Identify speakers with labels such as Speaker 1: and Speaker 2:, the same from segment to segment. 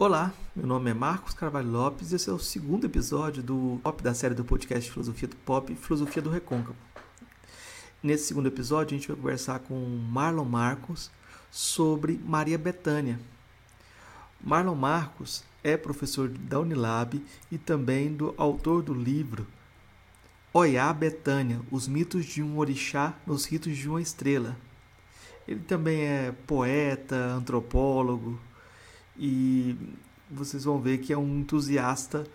Speaker 1: Olá, meu nome é Marcos Carvalho Lopes e esse é o segundo episódio do Pop da série do podcast Filosofia do Pop Filosofia do Recôncavo. Nesse segundo episódio, a gente vai conversar com Marlon Marcos sobre Maria Bethânia. Marlon Marcos é professor da Unilab e também do autor do livro Oiá Betânia, os mitos de um orixá nos ritos de uma estrela. Ele também é poeta, antropólogo, e vocês vão ver que é um entusiasta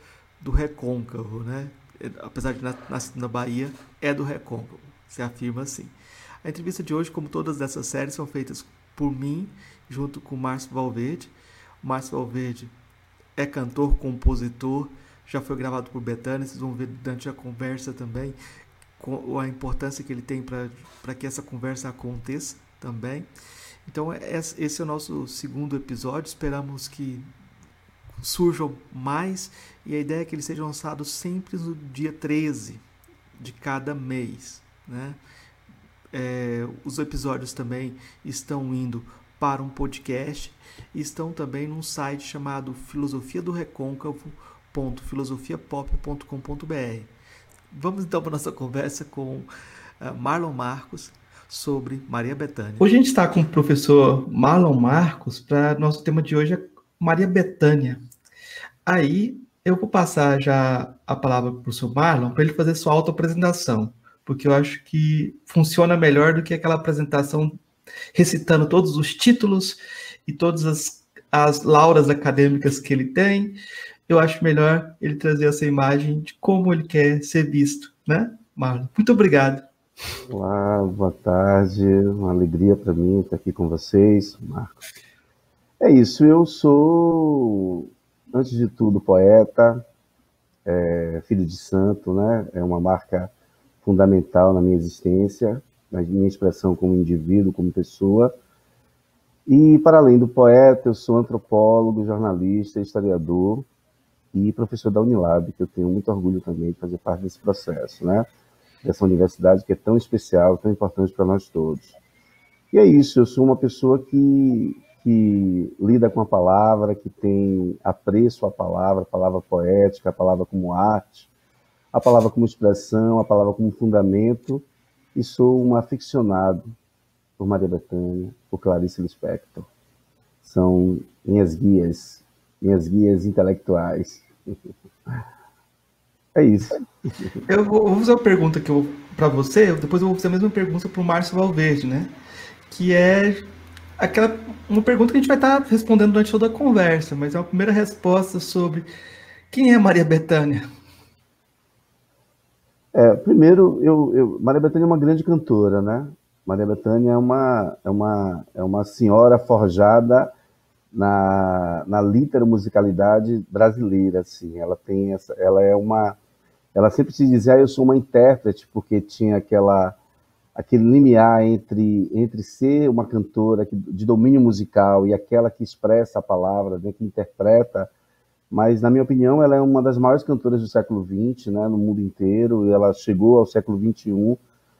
Speaker 1: do recôncavo, né? Apesar de nascer na Bahia, é do recôncavo, se afirma assim. A entrevista de hoje, como todas dessas séries, são feitas por mim, junto com o Márcio Valverde. O Márcio Valverde é cantor, compositor, já foi gravado por Betânia, vocês vão ver durante a conversa também a importância que ele tem para que essa conversa aconteça também. Então, esse é o nosso segundo episódio. Esperamos que surjam mais e a ideia é que eles sejam lançados sempre no dia 13 de cada mês. Né? É, os episódios também estão indo para um podcast e estão também num site chamado filosofia do recôncavo.filosofiapop.com.br. Vamos então para nossa conversa com uh, Marlon Marcos, sobre Maria Bethânia. Hoje a gente está com o professor Marlon Marcos para nosso tema de hoje é Maria Bethânia. Aí eu vou passar já a palavra para o professor Marlon para ele fazer sua autoapresentação, porque eu acho que funciona melhor do que aquela apresentação recitando todos os títulos e todas as, as lauras acadêmicas que ele tem. Eu acho melhor ele trazer essa imagem de como ele quer ser visto, né, Marlon? Muito obrigado.
Speaker 2: Olá, boa tarde. Uma alegria para mim estar aqui com vocês, Marcos. É isso, eu sou, antes de tudo, poeta, é, filho de santo, né? É uma marca fundamental na minha existência, na minha expressão como indivíduo, como pessoa. E, para além do poeta, eu sou antropólogo, jornalista, historiador e professor da Unilab, que eu tenho muito orgulho também de fazer parte desse processo, né? Dessa universidade que é tão especial, tão importante para nós todos. E é isso, eu sou uma pessoa que, que lida com a palavra, que tem apreço à palavra, a palavra poética, a palavra como arte, a palavra como expressão, a palavra como fundamento, e sou um aficionado por Maria Bethânia, por Clarice Lispector. São minhas guias, minhas guias intelectuais. É isso.
Speaker 1: Eu vou, vou fazer uma pergunta que eu para você, depois eu vou fazer a mesma pergunta para o Márcio Valverde, né? Que é aquela uma pergunta que a gente vai estar respondendo durante toda a conversa, mas é uma primeira resposta sobre quem é Maria Bethânia.
Speaker 2: É, primeiro, eu, eu, Maria Bethânia é uma grande cantora, né? Maria Bethânia é uma, é uma, é uma senhora forjada na, na literamusicalidade brasileira, assim. Ela tem essa, ela é uma ela sempre se dizia, ah, eu sou uma intérprete, porque tinha aquela aquele limiar entre entre ser uma cantora de domínio musical e aquela que expressa a palavra, né, que interpreta. Mas na minha opinião, ela é uma das maiores cantoras do século XX, né, no mundo inteiro. E ela chegou ao século XXI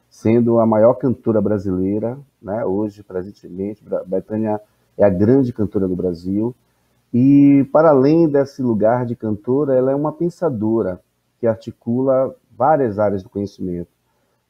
Speaker 2: sendo a maior cantora brasileira, né, hoje presentemente. Betânia é a grande cantora do Brasil. E para além desse lugar de cantora, ela é uma pensadora que articula várias áreas do conhecimento.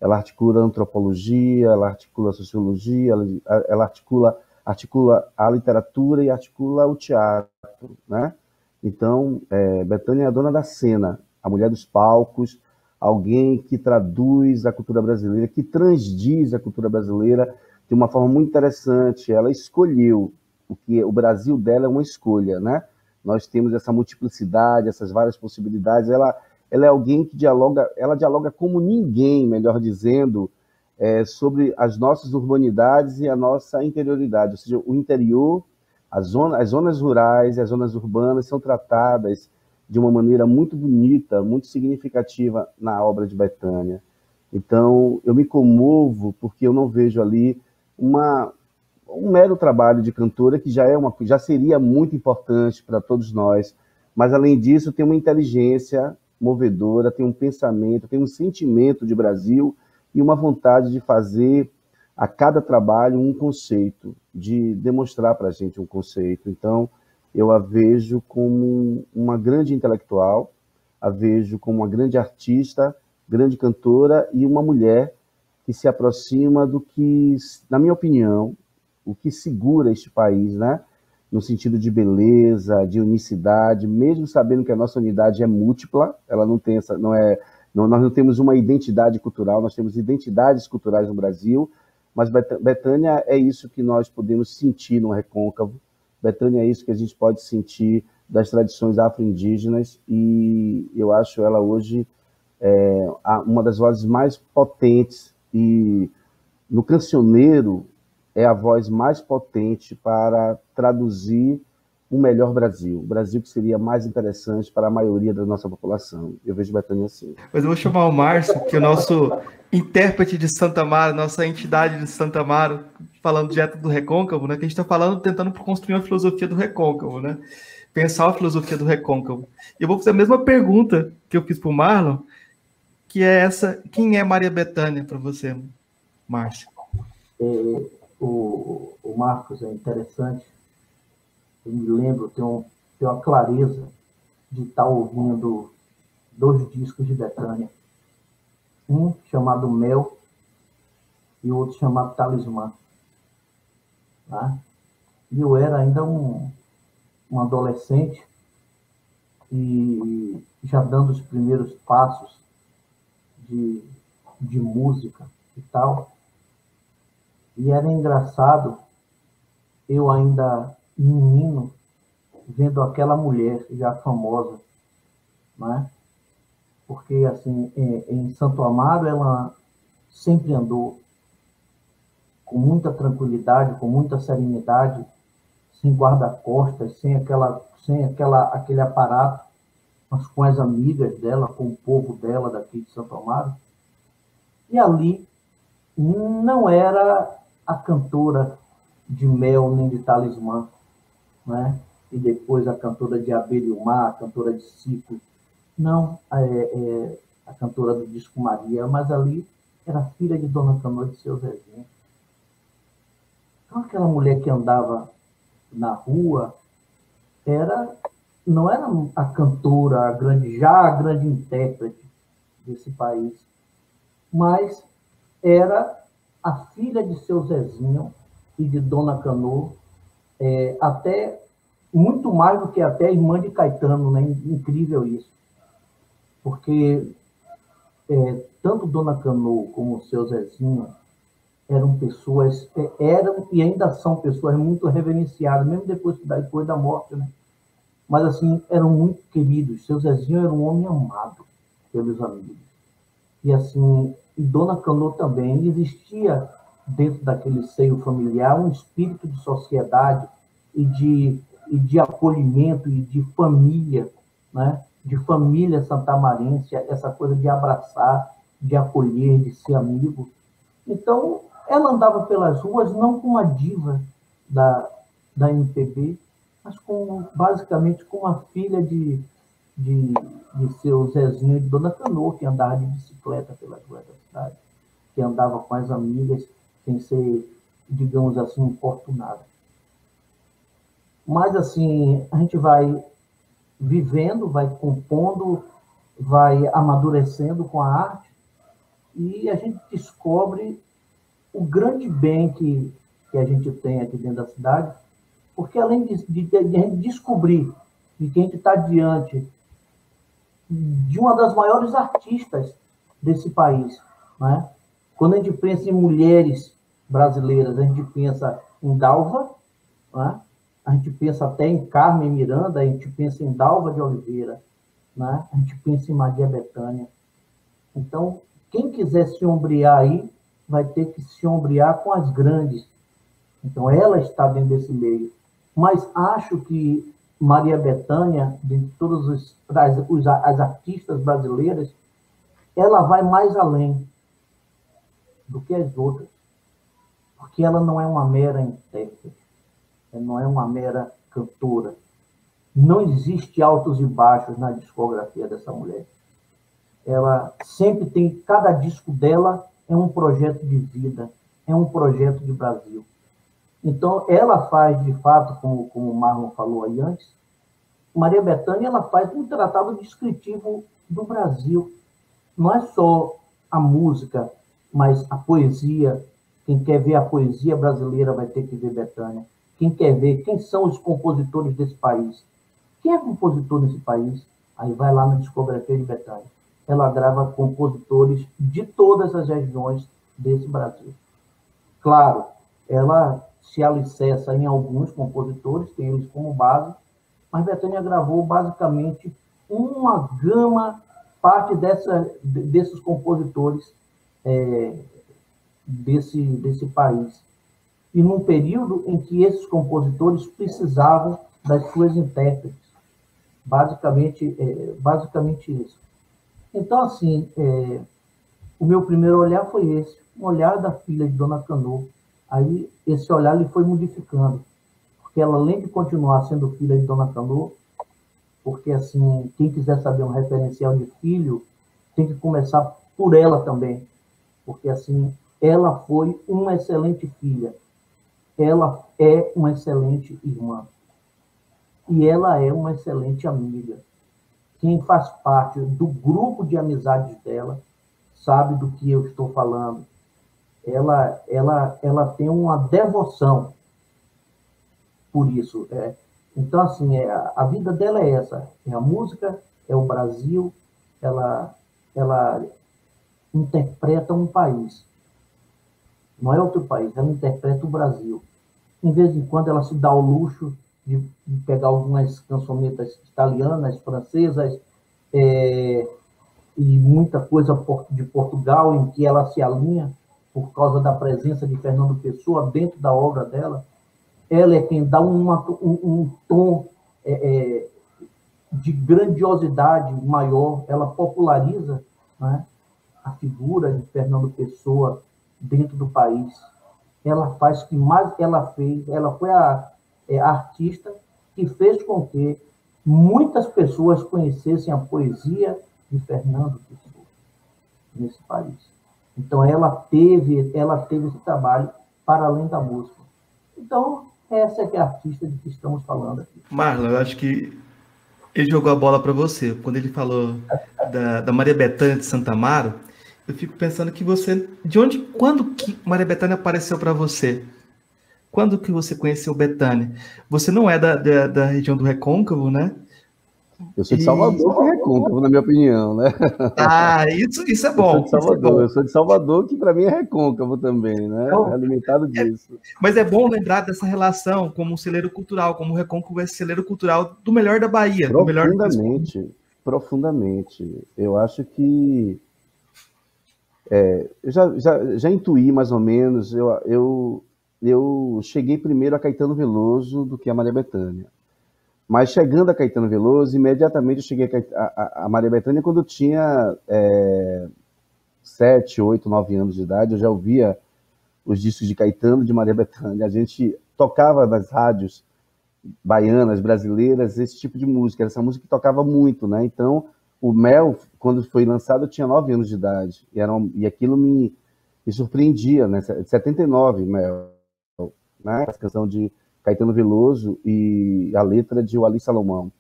Speaker 2: Ela articula antropologia, ela articula sociologia, ela, ela articula, articula a literatura e articula o teatro, né? Então, é, Betânia é a dona da cena, a mulher dos palcos, alguém que traduz a cultura brasileira, que transdiz a cultura brasileira de uma forma muito interessante. Ela escolheu o que o Brasil dela é uma escolha, né? Nós temos essa multiplicidade, essas várias possibilidades. Ela ela é alguém que dialoga, ela dialoga como ninguém, melhor dizendo, é, sobre as nossas urbanidades e a nossa interioridade, ou seja, o interior, as, zona, as zonas rurais e as zonas urbanas são tratadas de uma maneira muito bonita, muito significativa na obra de Betânia. Então, eu me comovo porque eu não vejo ali uma, um mero trabalho de cantora que já é uma já seria muito importante para todos nós, mas além disso tem uma inteligência movedora, tem um pensamento, tem um sentimento de Brasil e uma vontade de fazer a cada trabalho um conceito, de demonstrar para a gente um conceito. Então, eu a vejo como uma grande intelectual, a vejo como uma grande artista, grande cantora e uma mulher que se aproxima do que, na minha opinião, o que segura este país, né? No sentido de beleza, de unicidade, mesmo sabendo que a nossa unidade é múltipla, ela não tem essa, não é, não, nós não temos uma identidade cultural, nós temos identidades culturais no Brasil, mas Betânia é isso que nós podemos sentir no Recôncavo, Betânia é isso que a gente pode sentir das tradições afro-indígenas e eu acho ela hoje é, uma das vozes mais potentes e no cancioneiro é a voz mais potente para traduzir um melhor Brasil, um Brasil que seria mais interessante para a maioria da nossa população. Eu vejo Betânia assim.
Speaker 1: Mas eu vou chamar o Márcio, que é o nosso intérprete de Santa Amaro, nossa entidade de Santa Amaro, falando direto do Recôncavo, né? Que a gente está falando, tentando construir uma filosofia do Recôncavo, né? Pensar a filosofia do Recôncavo. E eu vou fazer a mesma pergunta que eu fiz para o Marlon, que é essa: quem é Maria Betânia para você, Márcio?
Speaker 3: O, o Marcos é interessante eu me lembro, tenho, tenho a clareza de estar ouvindo dois discos de Betânia. Um chamado Mel e outro chamado Talismã. Tá? E eu era ainda um, um adolescente e já dando os primeiros passos de, de música e tal. E era engraçado, eu ainda menino vendo aquela mulher já famosa, né? Porque, assim, em Santo Amaro, ela sempre andou com muita tranquilidade, com muita serenidade, sem guarda-costas, sem, aquela, sem aquela, aquele aparato, mas com as amigas dela, com o povo dela daqui de Santo Amaro. E ali não era a cantora de mel nem de talismã, né? e depois a cantora de Abelha e o Mar, a cantora de Ciclo. Não é, é, a cantora do disco Maria, mas ali era filha de Dona Canoa de seu Zezinho. Então aquela mulher que andava na rua era não era a cantora, a grande, já a grande intérprete desse país, mas era a filha de seu Zezinho e de Dona Canoa, é, até muito mais do que até a irmã de Caetano, né? Incrível isso. Porque é, tanto Dona Cano como seu Zezinho eram pessoas, é, eram e ainda são pessoas muito reverenciadas, mesmo depois, depois da morte, né? Mas, assim, eram muito queridos. Seu Zezinho era um homem amado pelos amigos. E, assim, e Dona Cano também existia dentro daquele seio familiar um espírito de sociedade e de, e de acolhimento e de família, né? de família santamarense, essa coisa de abraçar, de acolher, de ser amigo. Então, ela andava pelas ruas não com uma diva da, da MPB, mas com, basicamente com uma filha de, de, de seu Zezinho de Dona Canoa, que andava de bicicleta pelas ruas da cidade, que andava com as amigas sem ser, digamos assim, importunada. Mas, assim, a gente vai vivendo, vai compondo, vai amadurecendo com a arte e a gente descobre o grande bem que, que a gente tem aqui dentro da cidade, porque além de, de, de a gente descobrir de que a gente está diante de uma das maiores artistas desse país, né? quando a gente pensa em mulheres brasileiras, a gente pensa em Dalva, né? a gente pensa até em Carmen Miranda, a gente pensa em Dalva de Oliveira, né? a gente pensa em Maria Bethânia. Então, quem quiser se ombrear aí, vai ter que se ombrear com as grandes. Então, ela está dentro desse meio. Mas acho que Maria Bethânia, de todas os, as, as artistas brasileiras, ela vai mais além do que as outras. Porque ela não é uma mera intérprete não é uma mera cantora. Não existe altos e baixos na discografia dessa mulher. Ela sempre tem, cada disco dela é um projeto de vida, é um projeto de Brasil. Então, ela faz, de fato, como, como o Marlon falou aí antes, Maria Bethânia ela faz um tratado descritivo do Brasil. Não é só a música, mas a poesia. Quem quer ver a poesia brasileira vai ter que ver Bethânia. Quem quer ver quem são os compositores desse país. Quem é compositor nesse país? Aí vai lá na discografia de Bethânia. Ela grava compositores de todas as regiões desse Brasil. Claro, ela se alicerça em alguns compositores, tem eles como base, mas Betânia gravou basicamente uma gama, parte dessa, desses compositores é, desse, desse país. E num período em que esses compositores precisavam das suas intérpretes. Basicamente, é, basicamente isso. Então, assim, é, o meu primeiro olhar foi esse, um olhar da filha de Dona Cano. Aí, esse olhar lhe foi modificando porque ela, além de continuar sendo filha de Dona Cano, porque, assim, quem quiser saber um referencial de filho, tem que começar por ela também, porque, assim, ela foi uma excelente filha, ela é uma excelente irmã, e ela é uma excelente amiga. Quem faz parte do grupo de amizades dela sabe do que eu estou falando. Ela, ela, ela tem uma devoção por isso. É, então, assim, é, a vida dela é essa: é a música, é o Brasil, ela, ela interpreta um país. Não é outro país, ela interpreta o Brasil. Em vez em quando ela se dá o luxo de, de pegar algumas cançonetas italianas, francesas, é, e muita coisa de Portugal, em que ela se alinha por causa da presença de Fernando Pessoa dentro da obra dela ela é quem dá uma, um, um, tom é, é, de grandiosidade maior, ela populariza né, a figura de Fernando Pessoa dentro do país. Ela faz o que mais ela fez, ela foi a, é, a artista que fez com que muitas pessoas conhecessem a poesia de Fernando Pessoa nesse país. Então ela teve, ela teve esse trabalho para além da música. Então, essa é é a artista de que estamos falando aqui.
Speaker 1: Marlon, eu acho que ele jogou a bola para você. Quando ele falou da, da Maria Bethânia de Santa Amaro, eu fico pensando que você. De onde, quando que Maria Bethânia apareceu para você? Quando que você conheceu Bethânia? Você não é da, da, da região do Recôncavo, né?
Speaker 2: Eu sou de Salvador, que é recôncavo, na minha opinião, né?
Speaker 1: Ah, isso, isso é bom.
Speaker 2: Eu sou de Salvador, é eu sou de Salvador, que para mim é recôncavo também, né? Então, é alimentado disso.
Speaker 1: É, mas é bom lembrar dessa relação como um celeiro cultural, como o recôncavo é celeiro cultural do melhor da Bahia.
Speaker 2: Profundamente, melhor profundamente. Eu acho que é, eu já, já, já intuí mais ou menos, eu, eu, eu cheguei primeiro a Caetano Veloso do que a Maria Bethânia. Mas chegando a Caetano Veloso, imediatamente eu cheguei a, a, a Maria Bethânia quando eu tinha é, sete, oito, nove anos de idade. Eu já ouvia os discos de Caetano de Maria Bethânia. A gente tocava nas rádios baianas, brasileiras, esse tipo de música. Essa música que tocava muito, né? Então, o Mel, quando foi lançado, eu tinha nove anos de idade. E, era um, e aquilo me, me surpreendia, né? 79, Mel. Né? Essa canção de Caetano Veloso e a letra de Wally Salomão.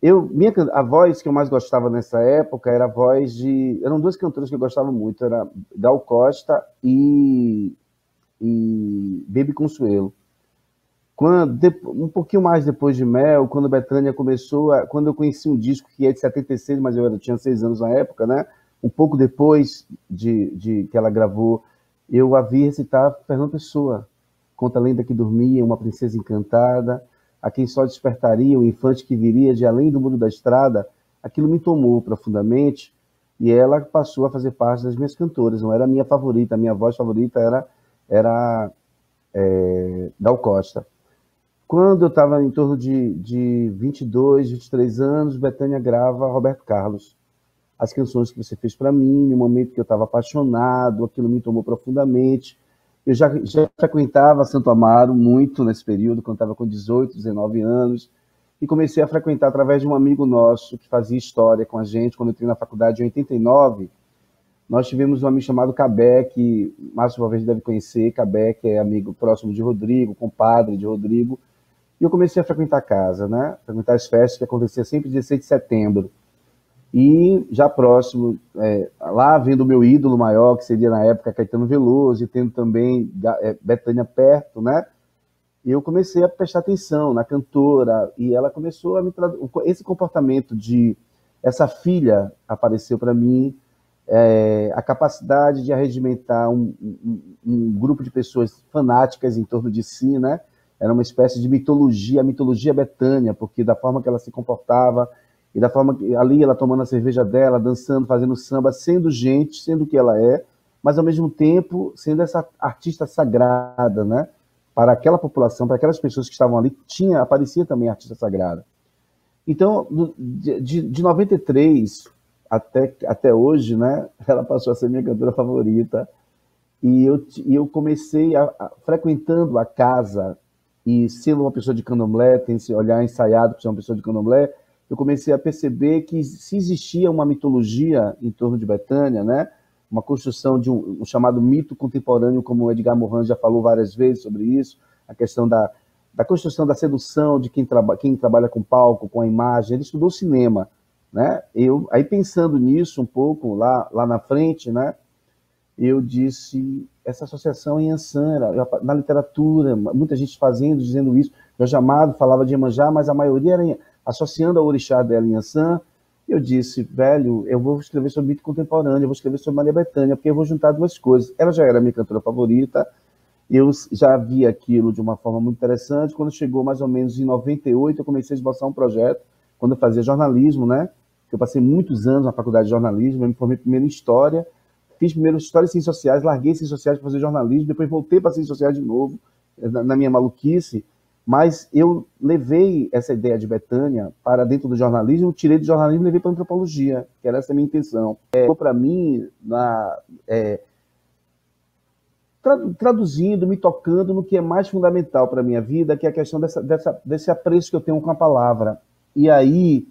Speaker 2: Eu, minha, a voz que eu mais gostava nessa época era a voz de. Eram duas cantoras que eu gostava muito, era Gal Costa e, e Baby Consuelo. Quando, um pouquinho mais depois de Mel, quando Betânia começou, a, quando eu conheci um disco que é de 76, mas eu, eu tinha seis anos na época, né? Um pouco depois de, de que ela gravou, eu a vi recitar Fernando Pessoa, conta a lenda que dormia uma princesa encantada, a quem só despertaria o infante que viria de além do muro da estrada, aquilo me tomou profundamente e ela passou a fazer parte das minhas cantoras. Não era a minha favorita, a minha voz favorita era era é, Gal Costa. Quando eu estava em torno de, de 22, 23 anos, Betânia grava Roberto Carlos. As canções que você fez para mim, no momento que eu estava apaixonado, aquilo me tomou profundamente. Eu já, já frequentava Santo Amaro muito nesse período, quando estava com 18, 19 anos, e comecei a frequentar através de um amigo nosso que fazia história com a gente, quando eu entrei na faculdade em 89, nós tivemos um amigo chamado Cabé, que Márcio talvez deve conhecer, Cabé, que é amigo próximo de Rodrigo, compadre de Rodrigo, e eu comecei a frequentar a casa, né? Frequentar as festas que aconteciam sempre 16 de setembro. E já próximo, é, lá vendo o meu ídolo maior, que seria na época Caetano Veloso, e tendo também é, Betânia perto, né? Eu comecei a prestar atenção na cantora, e ela começou a me esse comportamento de essa filha apareceu para mim, é, a capacidade de arregimentar um, um, um, grupo de pessoas fanáticas em torno de si, né? Era uma espécie de mitologia, a mitologia Betânia, porque da forma que ela se comportava, e da forma que ali ela tomando a cerveja dela, dançando, fazendo samba, sendo gente, sendo o que ela é, mas ao mesmo tempo sendo essa artista sagrada, né? Para aquela população, para aquelas pessoas que estavam ali, tinha, aparecia também artista sagrada. Então, de, de, de 93 até, até hoje, né? Ela passou a ser minha cantora favorita. E eu, e eu comecei a, a, frequentando a casa e sendo uma pessoa de candomblé, tem esse olhar ensaiado para ser uma pessoa de candomblé, eu comecei a perceber que se existia uma mitologia em torno de Betânia, né? uma construção de um, um, chamado mito contemporâneo, como o Edgar Morin já falou várias vezes sobre isso, a questão da, da construção da sedução de quem, traba, quem trabalha com palco, com a imagem. Ele estudou cinema. Né? Eu, aí pensando nisso um pouco lá, lá na frente, né? eu disse, essa associação em Ansan, na literatura, muita gente fazendo, dizendo isso. Jorge Amado falava de Iemanjá, mas a maioria era associando a orixá dela em Ansan, eu disse, velho, eu vou escrever sobre mito contemporâneo, eu vou escrever sobre Maria Bethânia, porque eu vou juntar duas coisas. Ela já era minha cantora favorita, eu já vi aquilo de uma forma muito interessante. Quando chegou mais ou menos em 98, eu comecei a esboçar um projeto, quando eu fazia jornalismo, né? Eu passei muitos anos na faculdade de jornalismo, eu me formei primeiro em História, fiz primeiro História e Ciências Sociais, larguei Ciências Sociais para fazer jornalismo, depois voltei para Ciências Sociais de novo, na, na minha maluquice, mas eu levei essa ideia de Betânia para dentro do jornalismo, tirei do jornalismo e levei para a antropologia, que era essa a minha intenção. É, para mim, na, é, traduzindo, me tocando no que é mais fundamental para a minha vida, que é a questão dessa, dessa, desse apreço que eu tenho com a palavra. E aí,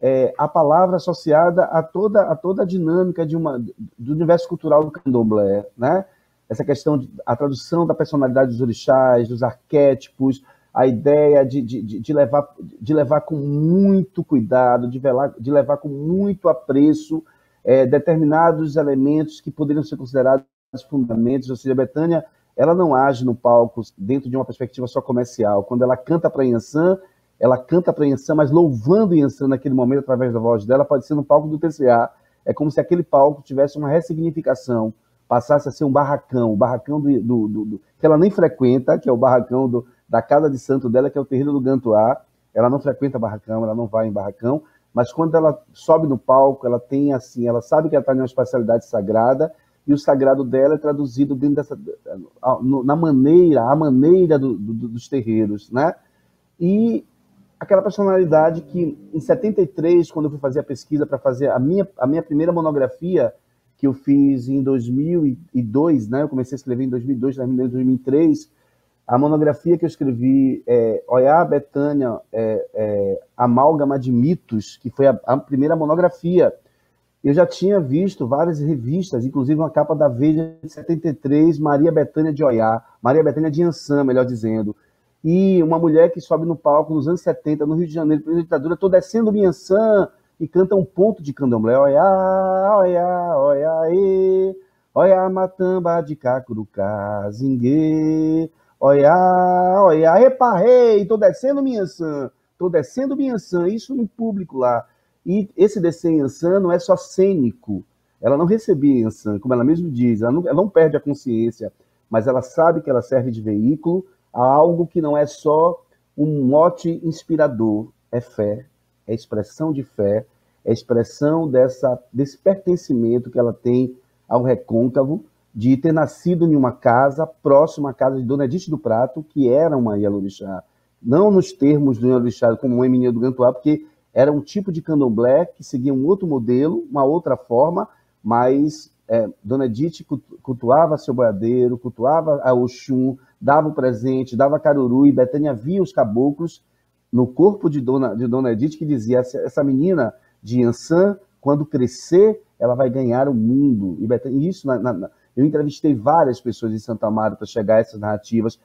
Speaker 2: é, a palavra associada a toda, a toda a dinâmica de uma, do universo cultural do candomblé, né? Essa questão, de, a tradução da personalidade dos orixás, dos arquétipos, a ideia de, de, de, levar, de levar com muito cuidado, de, velar, de levar com muito apreço é, determinados elementos que poderiam ser considerados fundamentos, ou seja, a Betânia, ela não age no palco dentro de uma perspectiva só comercial. Quando ela canta para Yansan, ela canta para Yansan, mas louvando Yansan naquele momento através da voz dela, pode ser no palco do TCA. É como se aquele palco tivesse uma ressignificação, passasse a ser um barracão, o barracão do, do, do, do que ela nem frequenta, que é o barracão do, da casa de santo dela, que é o terreiro do Gantuá. Ela não frequenta barracão, ela não vai em barracão, mas quando ela sobe no palco, ela tem assim, ela sabe que ela está em uma espacialidade sagrada e o sagrado dela é traduzido dentro dessa, na maneira, a maneira do, do, dos terreiros, né? E aquela personalidade que em 73, quando eu fui fazer a pesquisa para fazer a minha, a minha primeira monografia, que eu fiz em 2002, né? Eu comecei a escrever em 2002, terminei em 2003 a monografia que eu escrevi é Oiá Betânia, é, é, Amálgama de Mitos, que foi a, a, primeira monografia. Eu já tinha visto várias revistas, inclusive uma capa da Veja de 73, Maria Betânia de Oiá, Maria Betânia de Ansan, melhor dizendo. E uma mulher que sobe no palco nos anos 70, no Rio de Janeiro, pela ditadura, estou descendo minha Ansan e canta um ponto de candomblé. Oiá, oiá, oiá, e, oiá, matamba de cacurucá, zingue, Olha, olha, reparei, tô descendo minha san, tô descendo minha san, isso no público lá. E esse descer em Ansan não é só cênico. Ela não recebia Ansan, como ela mesmo diz, ela não, ela não perde a consciência, mas ela sabe que ela serve de veículo a algo que não é só um mote inspirador, é fé, é expressão de fé, é expressão dessa, desse pertencimento que ela tem ao recôncavo, de ter nascido em uma casa próxima à casa de Dona Edith do Prato, que era uma Yalorixá. Não nos termos do Yalorixá como o Emininha do Gantuá, porque era um tipo de candomblé que seguia um outro modelo, uma outra forma, mas é, Dona Edith cultuava seu boiadeiro, cultuava a Oxum, dava o presente, dava caruru, e Betânia via os caboclos no corpo de Dona, de Dona Edith, que dizia, essa menina de Ansan, quando crescer, ela vai ganhar o mundo. E Betânia, isso na, na, eu entrevistei várias pessoas em Santa Amaro para chegar a essas narrativas,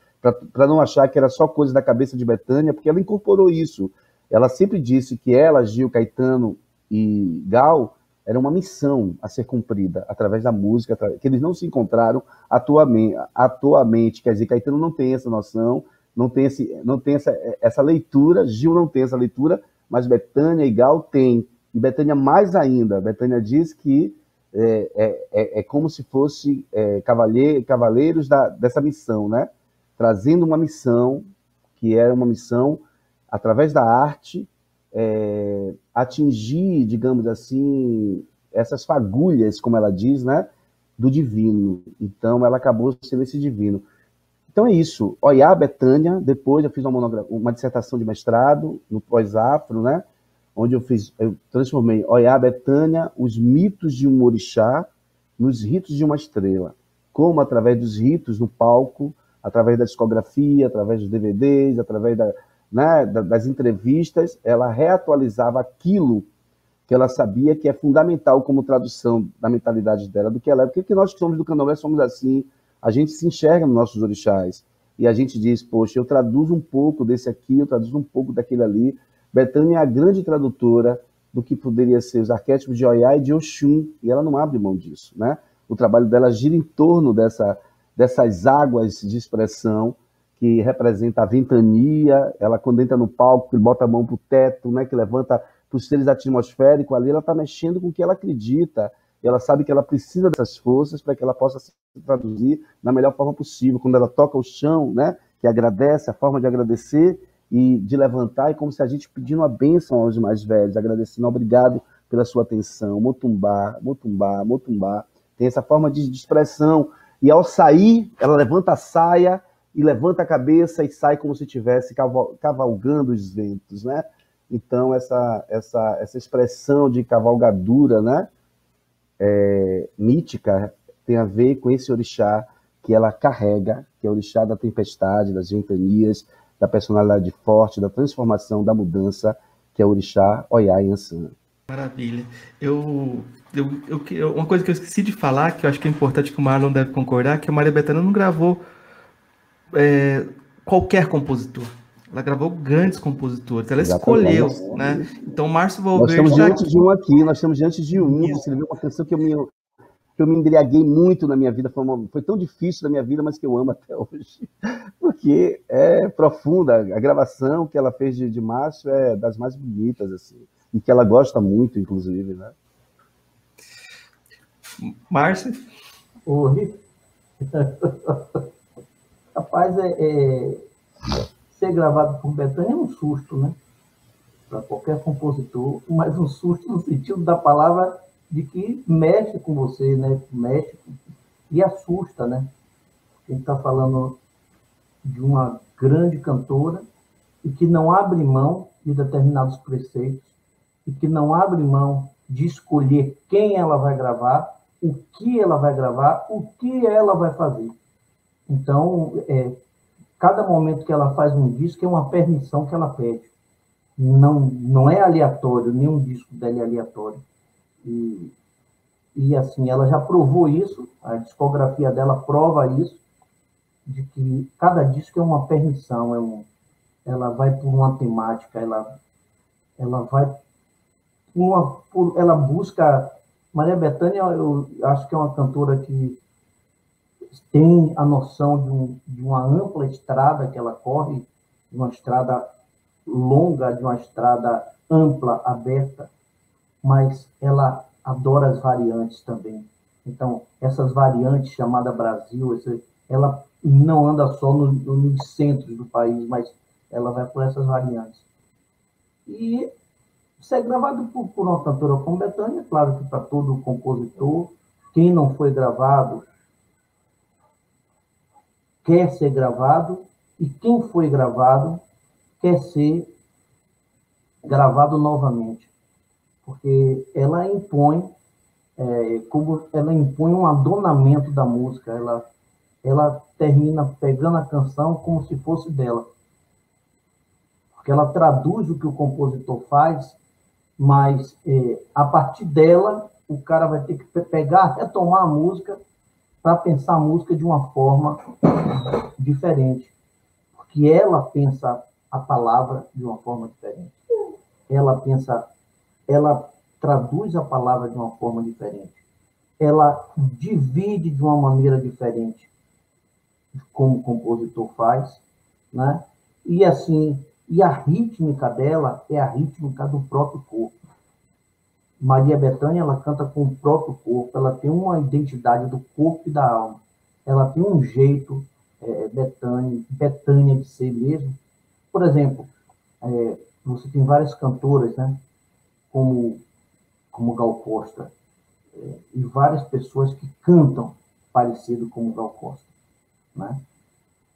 Speaker 2: para não achar que era só coisa da cabeça de Betânia, porque ela incorporou isso. Ela sempre disse que ela, Gil, Caetano e Gal era uma missão a ser cumprida através da música, que eles não se encontraram atualmente, atualmente. Quer dizer, Caetano não tem essa noção, não tem, esse, não tem essa, essa leitura, Gil não tem essa leitura, mas Betânia e Gal têm. E Betânia mais ainda. Betânia diz que é, é, é, é como se fosse é, cavaleiros da, dessa missão, né? Trazendo uma missão que era uma missão através da arte é, atingir, digamos assim, essas fagulhas, como ela diz, né, do divino. Então, ela acabou sendo esse divino. Então é isso. Oiá, Betânia, depois eu fiz uma, uma dissertação de mestrado no pós-afro, né, onde eu fiz, eu transformei Oiá, Betânia, os mitos de um orixá nos ritos de uma estrela. Como através dos ritos no palco, através da discografia, através dos DVDs, através da, né, das entrevistas, ela reatualizava aquilo que ela sabia que é fundamental como tradução da mentalidade dela, do que ela é. Porque nós que somos do candomblé somos assim, a gente se enxerga nos nossos orixás, e a gente diz, poxa, eu traduzo um pouco desse aqui, eu traduzo um pouco daquele ali. Betânia é a grande tradutora do que poderia ser os arquétipos de Oiá e de Oxum, e ela não abre mão disso, né? O trabalho dela gira em torno dessa, dessas águas de expressão que representa a ventania, ela quando entra no palco, que bota a mão para o teto, né, que levanta para os seres atmosféricos, ali ela está mexendo com o que ela acredita, ela sabe que ela precisa dessas forças para que ela possa se traduzir da melhor forma possível. Quando ela toca o chão, né, que agradece, a forma de agradecer e de levantar, é como se a gente pedindo uma bênção aos mais velhos, agradecendo, obrigado pela sua atenção, motumbá, motumbá, motumbá. Tem essa forma de, de expressão. E ao sair, ela levanta a saia, e levanta a cabeça e sai como se estivesse cavalgando os ventos, né? Então, essa, essa, essa expressão de cavalgadura, né? É, mítica tem a ver com esse orixá que ela carrega, que é o orixá da tempestade, das ventanias, da personalidade forte, da transformação, da mudança, que é o orixá Oiá Yansan.
Speaker 1: Maravilha. Eu, eu, eu, uma coisa que eu esqueci de falar, que eu acho que é importante que o Marlon deve concordar, que a Maria Bethânia não gravou é, qualquer compositor. Ela gravou grandes compositores, ela Exatamente. escolheu, né? Então, Márcio Valverde...
Speaker 2: Nós estamos diante de um aqui, nós estamos diante de um. Você viu uma canção que eu me, que eu me embriaguei muito na minha vida, foi, uma, foi tão difícil na minha vida, mas que eu amo até hoje, porque é profunda. A gravação que ela fez de, de Márcio é das mais bonitas, assim, e que ela gosta muito, inclusive, né?
Speaker 1: Márcio?
Speaker 3: Oi. Rapaz, é, é, ser gravado por Betânia é um susto, né? Para qualquer compositor, mas um susto no sentido da palavra de que mexe com você, né? Mexe e assusta, né? A gente está falando de uma grande cantora e que não abre mão de determinados preceitos e que não abre mão de escolher quem ela vai gravar, o que ela vai gravar, o que ela vai fazer. Então, é, cada momento que ela faz um disco é uma permissão que ela pede. Não, não é aleatório, nenhum disco dela é aleatório. E, e assim, ela já provou isso, a discografia dela prova isso, de que cada disco é uma permissão, é um, ela vai por uma temática, ela, ela vai uma, ela busca. Maria Bethânia, eu acho que é uma cantora que tem a noção de, um, de uma ampla estrada que ela corre, de uma estrada longa, de uma estrada ampla, aberta, mas ela adora as variantes também. Então, essas variantes chamada Brasil, ela não anda só no, nos centros do país, mas ela vai por essas variantes. E ser gravado por, por uma cantora como Betânia, claro que para todo compositor, quem não foi gravado quer ser gravado e quem foi gravado quer ser gravado novamente, porque ela impõe é, como ela impõe um adonamento da música, ela ela termina pegando a canção como se fosse dela, porque ela traduz o que o compositor faz, mas é, a partir dela o cara vai ter que pegar, retomar a música para pensar a música de uma forma diferente. Porque ela pensa a palavra de uma forma diferente. Ela pensa, ela traduz a palavra de uma forma diferente. Ela divide de uma maneira diferente, como o compositor faz, né? E assim, e a rítmica dela é a rítmica do próprio corpo. Maria Bethânia, ela canta com o próprio corpo, ela tem uma identidade do corpo e da alma. Ela tem um jeito é, Betânia, Betânia de ser mesmo. Por exemplo, é, você tem várias cantoras, né? Como, como Gal Costa, é, e várias pessoas que cantam parecido com Gal Costa, né?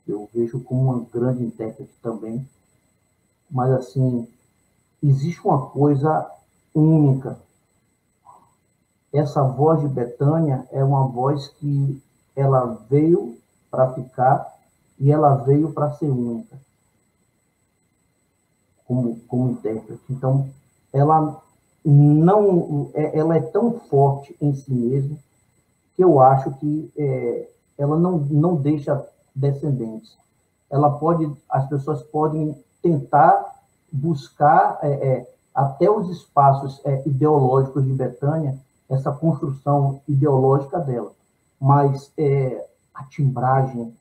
Speaker 3: Eu vejo como uma grande intérprete também, mas assim, existe uma coisa única essa voz de Betânia é uma voz que ela veio para ficar e ela veio para ser única como, como intérprete. Então, ela não é, ela é tão forte em si mesma que eu acho que é, ela não, não deixa descendentes. Ela pode, as pessoas podem tentar buscar é, é, até os espaços é, ideológicos de Betânia essa construção ideológica dela. Mas é, a timbragem,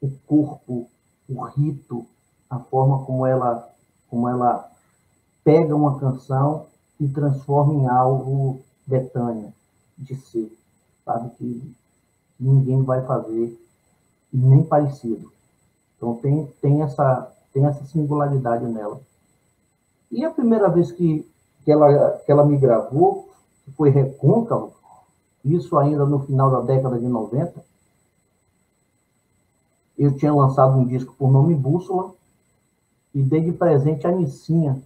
Speaker 3: o corpo, o rito, a forma como ela, como ela pega uma canção e transforma em algo Betânia de ser, sabe que ninguém vai fazer nem parecido. Então tem tem essa tem essa singularidade nela. E a primeira vez que, que ela que ela me gravou que foi recôncavo, isso ainda no final da década de 90. Eu tinha lançado um disco por nome Bússola e dei de presente a Nicinha,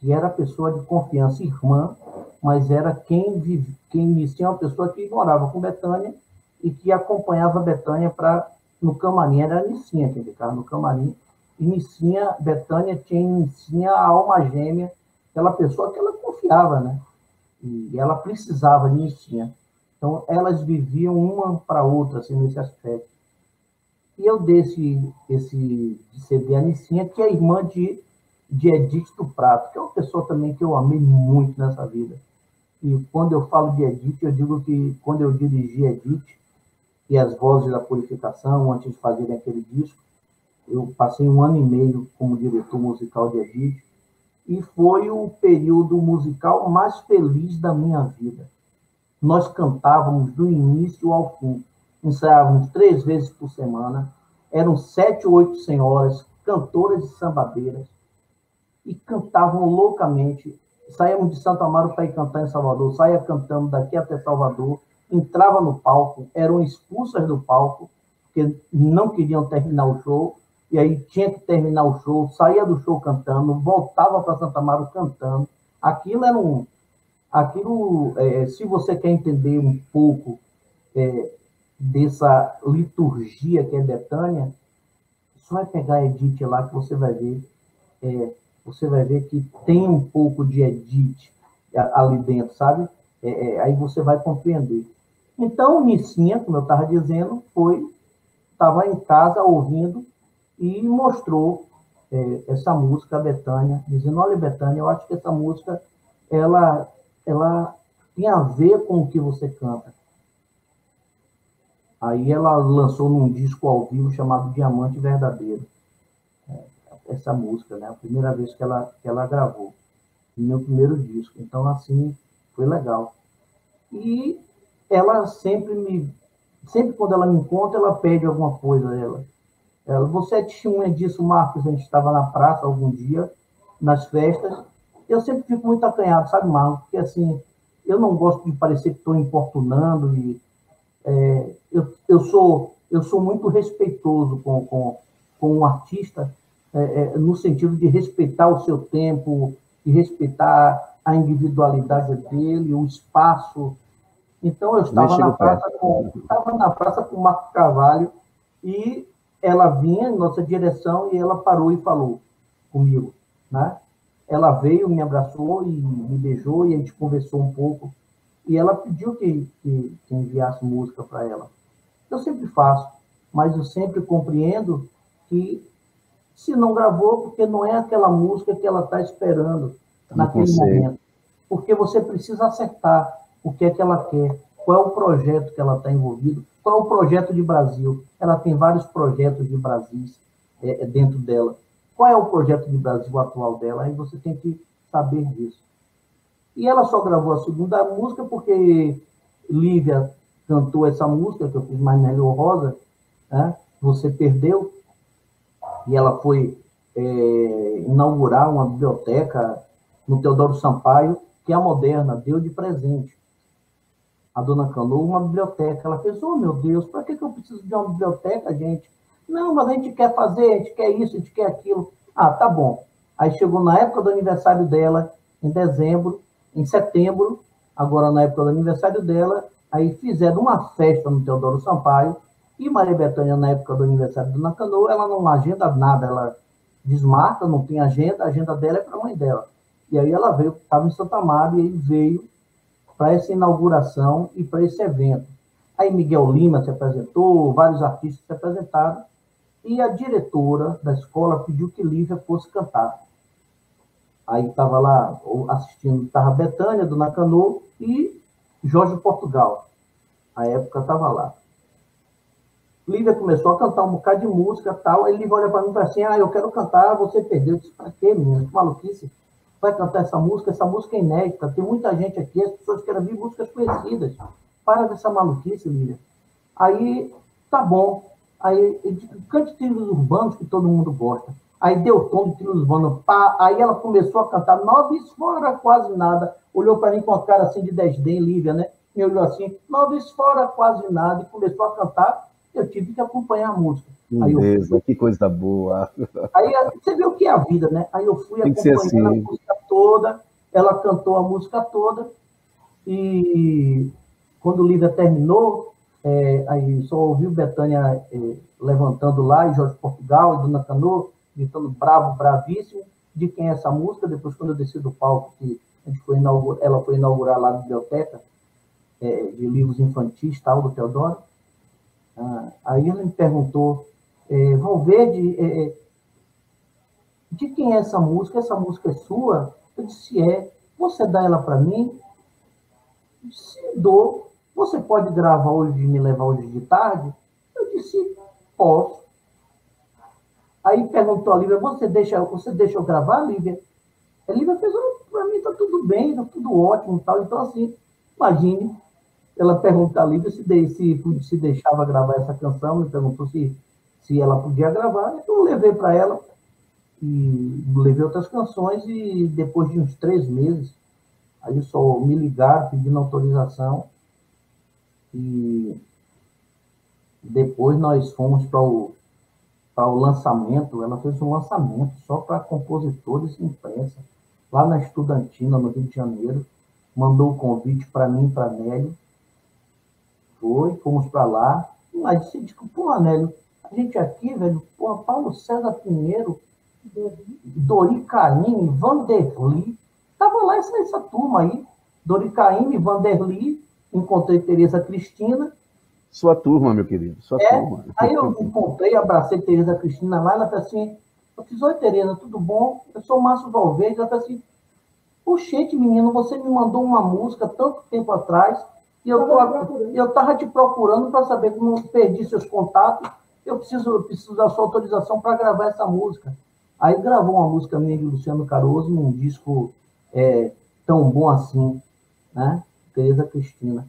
Speaker 3: que era pessoa de confiança, irmã, mas era quem vive, quem Nicinha é uma pessoa que morava com Betânia e que acompanhava Betânia para no camarim, era Nicinha que ficava no camarim, e Nicinha, Betânia tinha Nicinha a alma gêmea, aquela pessoa que ela confiava, né? e ela precisava de Nistinha. Então, elas viviam uma para outra, assim, nesse aspecto. E eu dei esse, esse CD a Nissinha, que é irmã de, de Edith do Prato, que é uma pessoa também que eu amei muito nessa vida. E quando eu falo de Edith, eu digo que quando eu dirigi Edith e as vozes da purificação, antes de fazerem aquele disco, eu passei um ano e meio como diretor musical de Edith, e foi o período musical mais feliz da minha vida. Nós cantávamos do início ao fim, ensaiávamos três vezes por semana, eram sete ou oito senhoras, cantoras e sambadeiras, e cantavam loucamente. Saíamos de Santo Amaro para ir cantar em Salvador, saía cantando daqui até Salvador, entrava no palco, eram expulsas do palco, porque não queriam terminar o show, e aí tinha que terminar o show, saía do show cantando, voltava para Santa Maria cantando. Aquilo era um. Aquilo, é, se você quer entender um pouco é, dessa liturgia que é Betânia, só vai pegar a Edith lá que você vai ver. É, você vai ver que tem um pouco de Edith ali dentro, sabe? É, é, aí você vai compreender. Então, Nissinha, como eu estava dizendo, foi estava em casa ouvindo e mostrou é, essa música, a Betânia, dizendo, olha, Betânia, eu acho que essa música, ela, ela tem a ver com o que você canta. Aí ela lançou num disco ao vivo chamado Diamante Verdadeiro. Essa música, né? A primeira vez que ela, que ela gravou. Meu primeiro disco. Então, assim, foi legal. E ela sempre me... Sempre quando ela me encontra, ela pede alguma coisa. Ela, você é testemunha disso, Marcos. A gente estava na praça algum dia, nas festas. Eu sempre fico muito acanhado, sabe, Marcos? Porque, assim, eu não gosto de parecer que estou importunando. E, é, eu, eu, sou, eu sou muito respeitoso com, com, com um artista, é, é, no sentido de respeitar o seu tempo, de respeitar a individualidade dele, o espaço. Então, eu estava na, praça com, estava na praça com o Marco Carvalho e ela vinha em nossa direção e ela parou e falou comigo, né? ela veio, me abraçou e me beijou e a gente conversou um pouco. E ela pediu que, que, que enviasse música para ela. Eu sempre faço, mas eu sempre compreendo que se não gravou, porque não é aquela música que ela está esperando não naquele momento. Porque você precisa acertar o que é que ela quer, qual é o projeto que ela está envolvido, qual é o projeto de Brasil. Ela tem vários projetos de Brasil é, é, dentro dela. Qual é o projeto de Brasil atual dela? Aí você tem que saber disso. E ela só gravou a segunda música porque Lívia cantou essa música que eu fiz mais Rosa, né? Você Perdeu, e ela foi é, inaugurar uma biblioteca no Teodoro Sampaio, que é a moderna, deu de presente. A dona Canu, uma biblioteca. Ela fez, oh meu Deus, para que, que eu preciso de uma biblioteca, gente? Não, mas a gente quer fazer, a gente quer isso, a gente quer aquilo. Ah, tá bom. Aí chegou na época do aniversário dela, em dezembro, em setembro, agora na época do aniversário dela, aí fizeram uma festa no Teodoro Sampaio, e Maria Bethânia, na época do aniversário do Nakano, ela não agenda nada, ela desmarca, não tem agenda, a agenda dela é para a mãe dela. E aí ela veio, estava em Santa Maria, e veio para essa inauguração e para esse evento. Aí Miguel Lima se apresentou, vários artistas se apresentaram, e a diretora da escola pediu que Lívia fosse cantar. Aí estava lá assistindo, estava Betânia, do Nakano, e Jorge Portugal. A época estava lá. Lívia começou a cantar um bocado de música tal. Lívia olha para mim e fala assim: Ah, eu quero cantar, você perdeu. Eu disse: Para quê, menina? Que maluquice. Vai cantar essa música? Essa música é inédita. Tem muita gente aqui, as pessoas querem ouvir músicas conhecidas. Para dessa maluquice, Lívia. Aí, tá bom. Aí, cante trilhos urbanos que todo mundo gosta. Aí deu tom de trilhos urbanos. Pá. Aí ela começou a cantar nove fora quase nada. Olhou para mim com a cara assim de desdém, Lívia, né? Me olhou assim, nove fora quase nada. E começou a cantar eu tive que acompanhar a música.
Speaker 2: Aí Beleza, que coisa boa.
Speaker 3: Aí você vê o que é a vida, né? Aí eu fui Tem acompanhando assim. a música toda, ela cantou a música toda, e quando o Lívia terminou, é, aí só ouviu Betânia é, levantando lá, e Jorge Portugal, e Dona Cano, gritando bravo, bravíssimo, de quem é essa música. Depois, quando eu desci do palco, que a gente foi inaugurar, ela foi inaugurar lá a biblioteca é, de livros infantis, tal, do Teodoro, ah, aí ele me perguntou, é, Valverde, é, é, de quem é essa música? Essa música é sua? Eu disse, é. Você dá ela para mim? Disse, dou. Você pode gravar hoje e me levar hoje de tarde? Eu disse, posso. Aí perguntou a Lívia, você deixa, você deixa eu gravar, Lívia? A Lívia fez, para mim está tudo bem, está tudo ótimo tal. Então, assim, imagine, ela perguntou a Lívia se, se, se deixava gravar essa canção, me perguntou se, se ela podia gravar, então eu levei para ela e levei outras canções e depois de uns três meses, aí só me ligaram pedindo autorização e depois nós fomos para o, o lançamento, ela fez um lançamento só para compositores e imprensa, lá na Estudantina, no Rio de Janeiro, mandou o convite para mim e para Nélio, foi, fomos para lá. Mas disse, tipo, pô, Anélio, a gente aqui, velho, pô, Paulo César Pinheiro, Dori Caymmi, Vanderly, tava lá essa, essa turma aí, Dori Caymmi, Vanderly, encontrei Tereza Cristina.
Speaker 2: Sua turma, meu querido, sua
Speaker 3: é,
Speaker 2: turma.
Speaker 3: Aí eu encontrei, abracei Tereza Cristina lá, ela falou assim, eu fiz, oi Tereza, tudo bom? Eu sou o Márcio Valverde, ela falou assim, Oxente, menino, você me mandou uma música tanto tempo atrás, e eu estava te procurando para saber como perdi seus contatos. Eu preciso, eu preciso da sua autorização para gravar essa música. Aí gravou uma música minha de Luciano Caroso num disco é, tão bom assim, né? Tereza Cristina.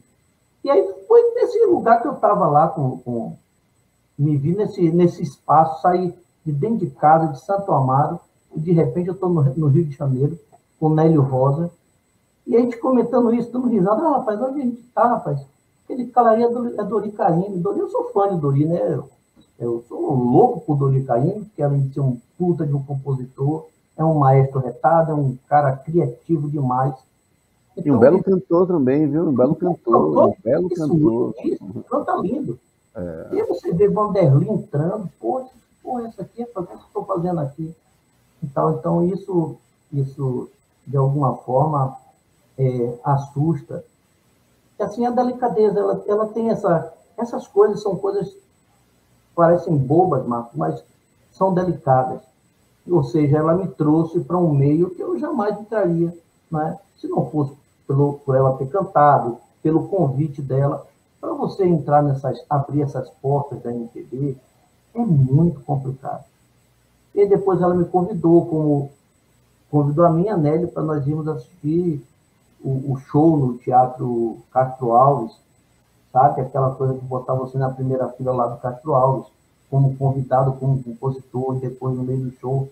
Speaker 3: E aí foi nesse lugar que eu estava lá com, com, me vi nesse, nesse espaço, saí de dentro de casa, de Santo Amaro, e de repente eu estou no, no Rio de Janeiro, com Nélio Rosa, e a gente comentando isso, dando risada, ah, rapaz, onde a gente tá, rapaz? Aquele calaria é Dori Caymmi. Dori, eu sou fã de Dori, né? Eu, eu sou louco por Dori Caymmi, porque além de ser um puta de um compositor, é um maestro retado, é um cara criativo demais.
Speaker 2: Então, e um belo cantor também, viu? Um belo cantor. cantor um belo
Speaker 3: isso,
Speaker 2: cantor.
Speaker 3: Isso, canta lindo. É. E aí você vê Vanderlei entrando, pô, pô, isso aqui, o que eu estou fazendo aqui? Então, então isso isso de alguma forma é, assusta. Assim, a delicadeza, ela, ela tem essa. Essas coisas são coisas parecem bobas, Marco, mas são delicadas. Ou seja, ela me trouxe para um meio que eu jamais entraria, né? se não fosse pelo, por ela ter cantado, pelo convite dela. Para você entrar nessas, abrir essas portas da MPB, é muito complicado. E depois ela me convidou, como convidou a minha Nelly para nós irmos assistir o, o, show no Teatro Castro Alves, sabe? Aquela coisa de botar você na primeira fila lá do Castro Alves, como convidado, como compositor, e depois no meio do show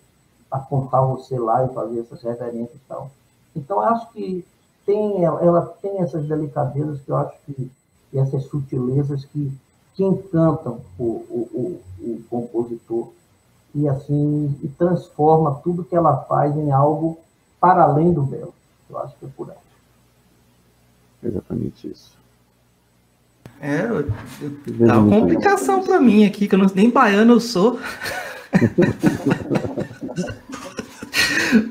Speaker 3: apontar você lá e fazer essas reverências e tal. Então, acho que tem, ela tem essas delicadezas que eu acho que, e essas sutilezas que, que encantam o, o, o, o compositor e assim e transforma tudo que ela faz em algo para além do belo. Eu acho que é por aí.
Speaker 2: Exatamente isso.
Speaker 1: É, eu, eu, dá uma complicação para mim aqui, que eu não, nem baiano eu sou.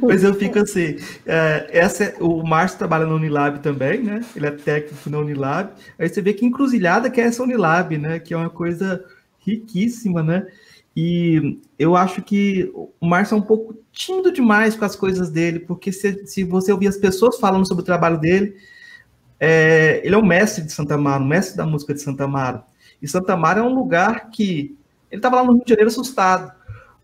Speaker 1: Mas eu fico assim, é, essa é, o Márcio trabalha na Unilab também, né? Ele é técnico na Unilab. Aí você vê que encruzilhada que é essa Unilab, né? Que é uma coisa riquíssima, né? E eu acho que o Márcio é um pouco tímido demais com as coisas dele, porque se, se você ouvir as pessoas falando sobre o trabalho dele, é, ele é um mestre de Santa Mara, um mestre da música de Santa Mara. E Santa Mara é um lugar que. Ele estava lá no Rio de Janeiro assustado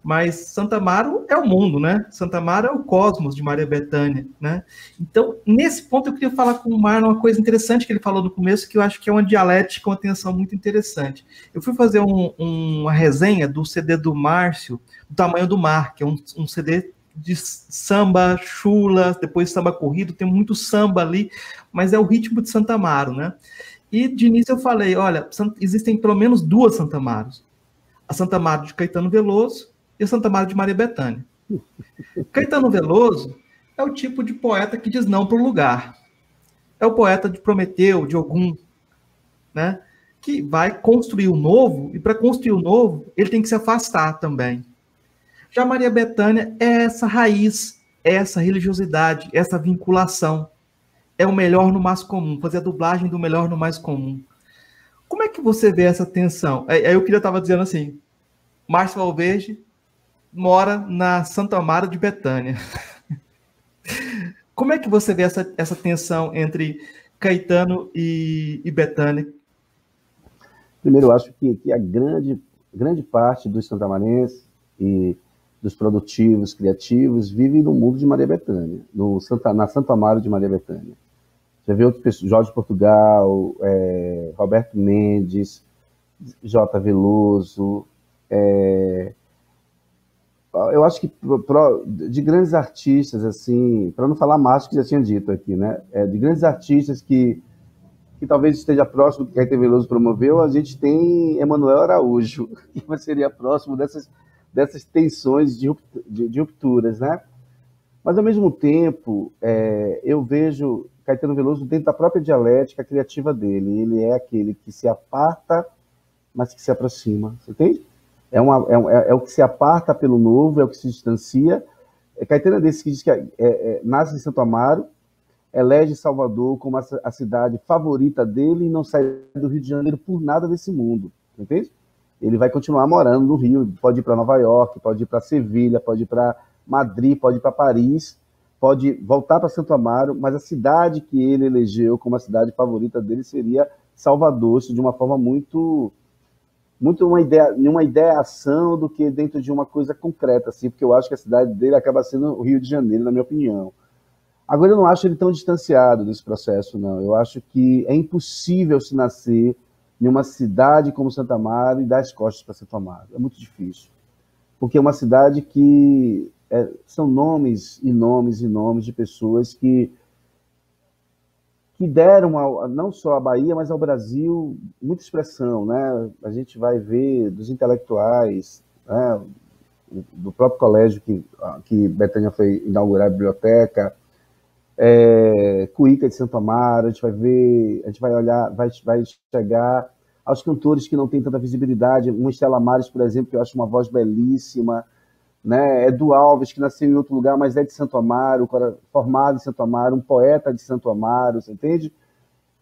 Speaker 1: mas Santa Amaro é o mundo, né? Santa Amaro é o cosmos de Maria Bethânia, né? Então, nesse ponto, eu queria falar com o Marlon uma coisa interessante que ele falou no começo, que eu acho que é uma dialética, uma tensão muito interessante. Eu fui fazer um, um, uma resenha do CD do Márcio, do Tamanho do Mar, que é um, um CD de samba, chula, depois samba corrido, tem muito samba ali, mas é o ritmo de Santa Amaro, né? E de início eu falei, olha, existem pelo menos duas Santa Amaros. A Santa Amaro de Caetano Veloso e Santa Maria de Maria Bethânia. Caetano Veloso é o tipo de poeta que diz não para o lugar. É o poeta de Prometeu, de Ogum, né? que vai construir o novo, e para construir o novo, ele tem que se afastar também. Já Maria Bethânia é essa raiz, é essa religiosidade, essa vinculação. É o melhor no mais comum, fazer a dublagem do melhor no mais comum. Como é que você vê essa tensão? Aí eu queria estava dizendo assim, Márcio Valverde mora na Santa Amaro de Betânia. Como é que você vê essa, essa tensão entre Caetano e, e Betânia?
Speaker 2: Primeiro, eu acho que, que a grande, grande parte dos santamarenses e dos produtivos, criativos, vivem no mundo de Maria Bethânia, no Santa, na Santa Amaro de Maria Bethânia. Já vê outros pessoas, Jorge Portugal, é, Roberto Mendes, J. Veloso, é, eu acho que de grandes artistas, assim, para não falar mais que já tinha dito aqui, né? É, de grandes artistas que, que talvez esteja próximo do que Caetano Veloso promoveu, a gente tem Emanuel Araújo, que seria próximo dessas, dessas tensões de, rupturas, né? Mas, ao mesmo tempo, é, eu vejo Caetano Veloso dentro da própria dialética criativa dele. Ele é aquele que se aparta, mas que se aproxima. Você entende? é, uma, é, é, o que se aparta pelo novo, é o que se distancia. É Caetano é desse que diz que é, é, nasce em Santo Amaro, elege Salvador como a, a, cidade favorita dele e não sai do Rio de Janeiro por nada desse mundo, entende? Ele vai continuar morando no Rio, pode ir para Nova York, pode ir para Sevilha, pode ir para Madrid, pode ir para Paris, pode voltar para Santo Amaro, mas a cidade que ele elegeu como a cidade favorita dele seria Salvador, isso de uma forma muito muito uma ideia, uma ideação do que dentro de uma coisa concreta, assim, porque eu acho que a cidade dele acaba sendo o Rio de Janeiro, na minha opinião. Agora, eu não acho ele tão distanciado desse processo, não. Eu acho que é impossível se nascer em uma cidade como Santa Maria e dar as costas para Santa Maria. É muito difícil. Porque é uma cidade que é, são nomes e nomes e nomes de pessoas que que deram ao, não só à Bahia, mas ao Brasil muita expressão, né? A gente vai ver dos intelectuais, né? do próprio colégio que, que Betânia foi inaugurar a biblioteca, é, Cuíca de Santo Amaro, a gente vai ver, a gente vai olhar, vai, vai chegar aos cantores que não têm tanta visibilidade, um Estela Mares, por exemplo, que eu acho uma voz belíssima, né? Edu Alves, que nasceu em outro lugar, mas é de Santo Amaro, formado em Santo Amaro, um poeta de Santo Amaro, você entende?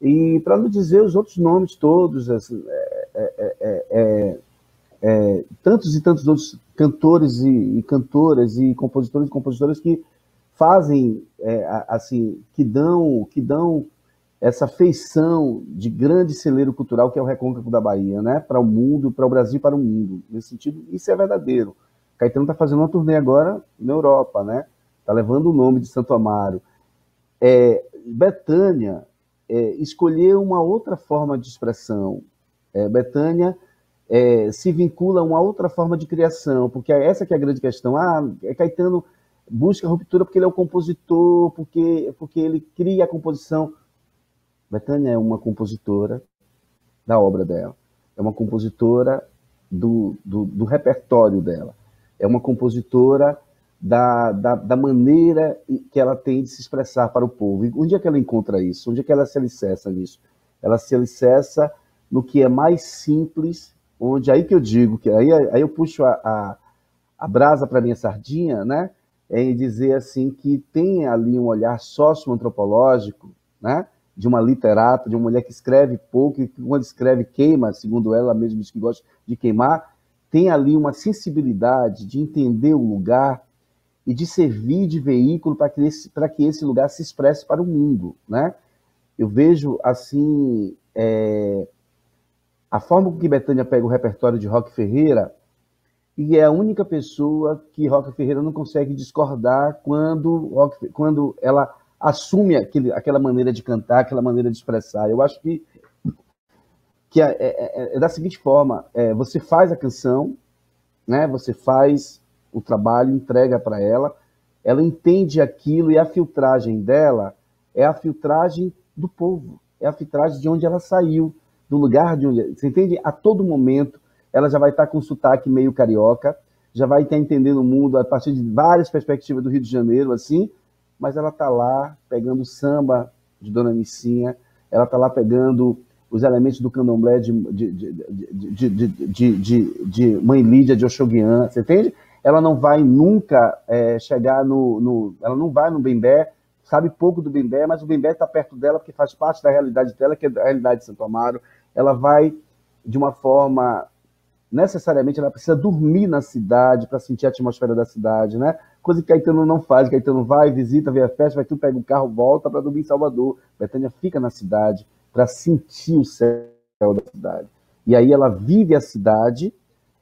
Speaker 2: E para não dizer os outros nomes todos, assim, é, é, é, é, tantos e tantos outros cantores e, e, cantoras e compositores e compositoras que fazem assim, que dão, que dão essa feição de grande celeiro cultural que é o Recôncavo da Bahia, né? Para o mundo, para o Brasil, para o mundo. Nesse sentido, isso é verdadeiro. Caetano está fazendo uma turnê agora na Europa, né? Está levando o nome de Santo Amaro. É, Betânia é, escolheu uma outra forma de expressão. É, Betânia é, se vincula a uma outra forma de criação, porque é essa que é a grande questão. Ah, é Caetano busca ruptura porque ele é o compositor, porque, porque ele cria a composição. Betânia é uma compositora da obra dela, é uma compositora do, do, do repertório dela é uma compositora da, da, da, maneira que ela tem de se expressar para o povo. E onde é que ela encontra isso? Onde é que ela se alicerça nisso? Ela se alicerça no que é mais simples, onde aí que eu digo, que aí, aí eu puxo a, a, a brasa para minha sardinha, né? É em dizer assim que tem ali um olhar socioantropológico, né? De uma literata, de uma mulher que escreve pouco e quando escreve queima, segundo ela mesma diz que gosta de queimar, tem ali uma sensibilidade de entender o lugar e de servir de veículo para que, esse, que esse lugar se expresse para o mundo, né? Eu vejo, assim, é, a forma com que Betânia pega o repertório de Rock Ferreira e é a única pessoa que Rock Ferreira não consegue discordar quando, quando ela assume aquele, aquela maneira de cantar, aquela maneira de expressar. Eu acho que que é, é, é, é da seguinte forma: é, você faz a canção, né? Você faz o trabalho, entrega para ela, ela entende aquilo e a filtragem dela é a filtragem do povo, é a filtragem de onde ela saiu, do lugar de onde. Você entende? A todo momento ela já vai estar com sotaque meio carioca, já vai estar entendendo o mundo a partir de várias perspectivas do Rio de Janeiro, assim, mas ela está lá pegando samba de Dona Nicinha, ela está lá pegando os elementos do candomblé de, de, de, de, de Mãe Lídia de Oxoguian, você entende? Ela não vai nunca é, chegar no, no, Ela não vai no Bembé, sabe pouco do Bembé, mas o Bembé está perto dela porque faz parte da realidade dela, que é a realidade de Santo Amaro. Ela vai de uma forma. Necessariamente ela precisa dormir na cidade para sentir a atmosfera da cidade, né? Coisa que Caetano não faz. Caetano vai, visita, vê a festa, vai tu pega o carro, volta para dormir em Salvador. Betânia fica na cidade para sentir o céu da cidade. E aí ela vive a cidade,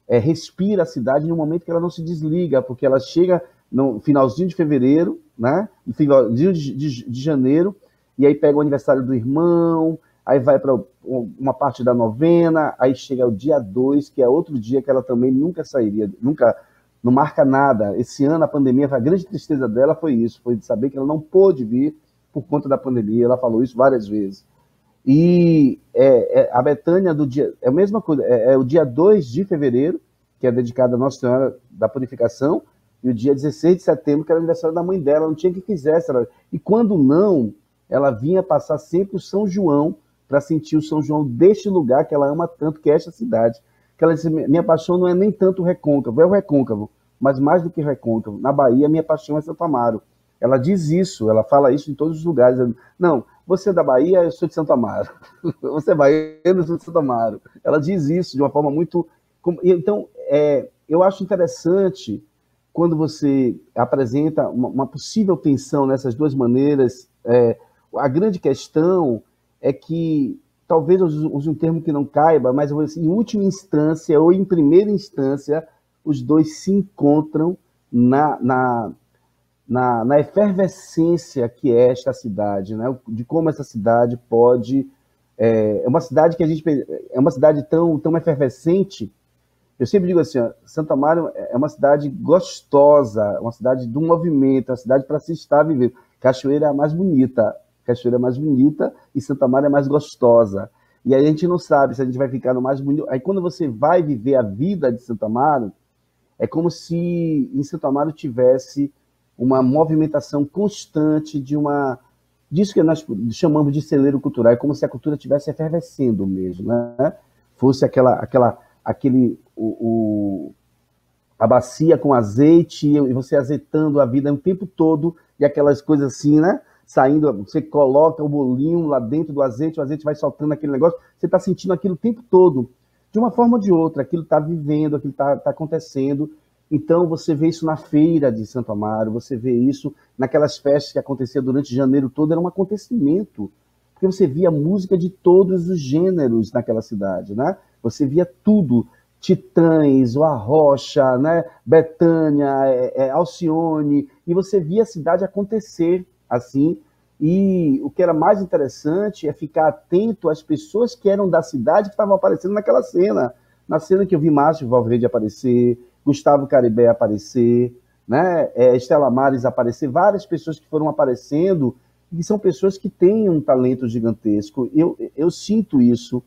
Speaker 2: é, respira a cidade no momento que ela não se desliga, porque ela chega no finalzinho de fevereiro, né? No finalzinho de, de, de janeiro, e aí pega o aniversário do irmão, aí vai para uma parte da novena, aí chega o dia 2, que é outro dia que ela também nunca sairia, nunca não marca nada. Esse ano a pandemia, a grande tristeza dela foi isso, foi de saber que ela não pôde vir por conta da pandemia. Ela falou isso várias vezes. E é, é, a Betânia do dia. É a mesma coisa, é, é, o dia 2 de fevereiro, que é dedicado a Nossa Senhora da Purificação, e o dia 16 de setembro, que era o aniversário da mãe dela, não tinha que quisesse. Ela... E quando não, ela vinha passar sempre o São João para sentir o São João deste lugar que ela ama tanto, que é esta cidade. Que ela disse: minha paixão não é nem tanto o recôncavo, é o recôncavo, mas mais do que recôncavo. Na Bahia, minha paixão é Santo Amaro. Ela diz isso, ela fala isso em todos os lugares. Não, você é da Bahia, eu sou de Santo Amaro. Você é baiano, eu sou de Santo Amaro. Ela diz isso de uma forma muito. Então, é, eu acho interessante quando você apresenta uma, uma possível tensão nessas duas maneiras. É, a grande questão é que, talvez eu use um termo que não caiba, mas em última instância ou em primeira instância, os dois se encontram na, na, na, na efervescência que é esta cidade, né? de como essa cidade pode. É, é, uma cidade que a gente. É uma cidade tão, tão efervescente. Eu sempre digo assim: ó, Santa Maria é uma cidade gostosa, uma cidade do movimento, uma cidade para se estar vivendo. Cachoeira é a mais bonita, Cachoeira é mais bonita e Santa Maria é mais gostosa. E aí a gente não sabe se a gente vai ficar no mais bonito. Aí quando você vai viver a vida de Santa Maria, é como se em Santa Maria tivesse uma movimentação constante de uma disso que nós chamamos de celeiro cultural, é como se a cultura estivesse efervescendo mesmo, né? Fosse aquela, aquela, aquele, o, o a bacia com azeite e você azeitando a vida o tempo todo e aquelas coisas assim, né? Saindo, você coloca o bolinho lá dentro do azeite, o azeite vai soltando aquele negócio, você está sentindo aquilo o tempo todo. De uma forma ou de outra, aquilo está vivendo, aquilo está tá acontecendo. Então, você vê isso na feira de Santo Amaro, você vê isso naquelas festas que aconteciam durante janeiro todo, era um acontecimento. Porque você via música de todos os gêneros naquela cidade, né? Você via tudo Titãs, o Arrocha, né? Betânia, é, é, Alcione, e você via a cidade acontecer assim. E o que era mais interessante é ficar atento às pessoas que eram da cidade que estavam aparecendo naquela cena. Na cena que eu vi Márcio Valverde aparecer, Gustavo Caribé aparecer, né? É, Estela Mares aparecer, várias pessoas que foram aparecendo e são pessoas que têm um talento gigantesco. Eu, eu sinto isso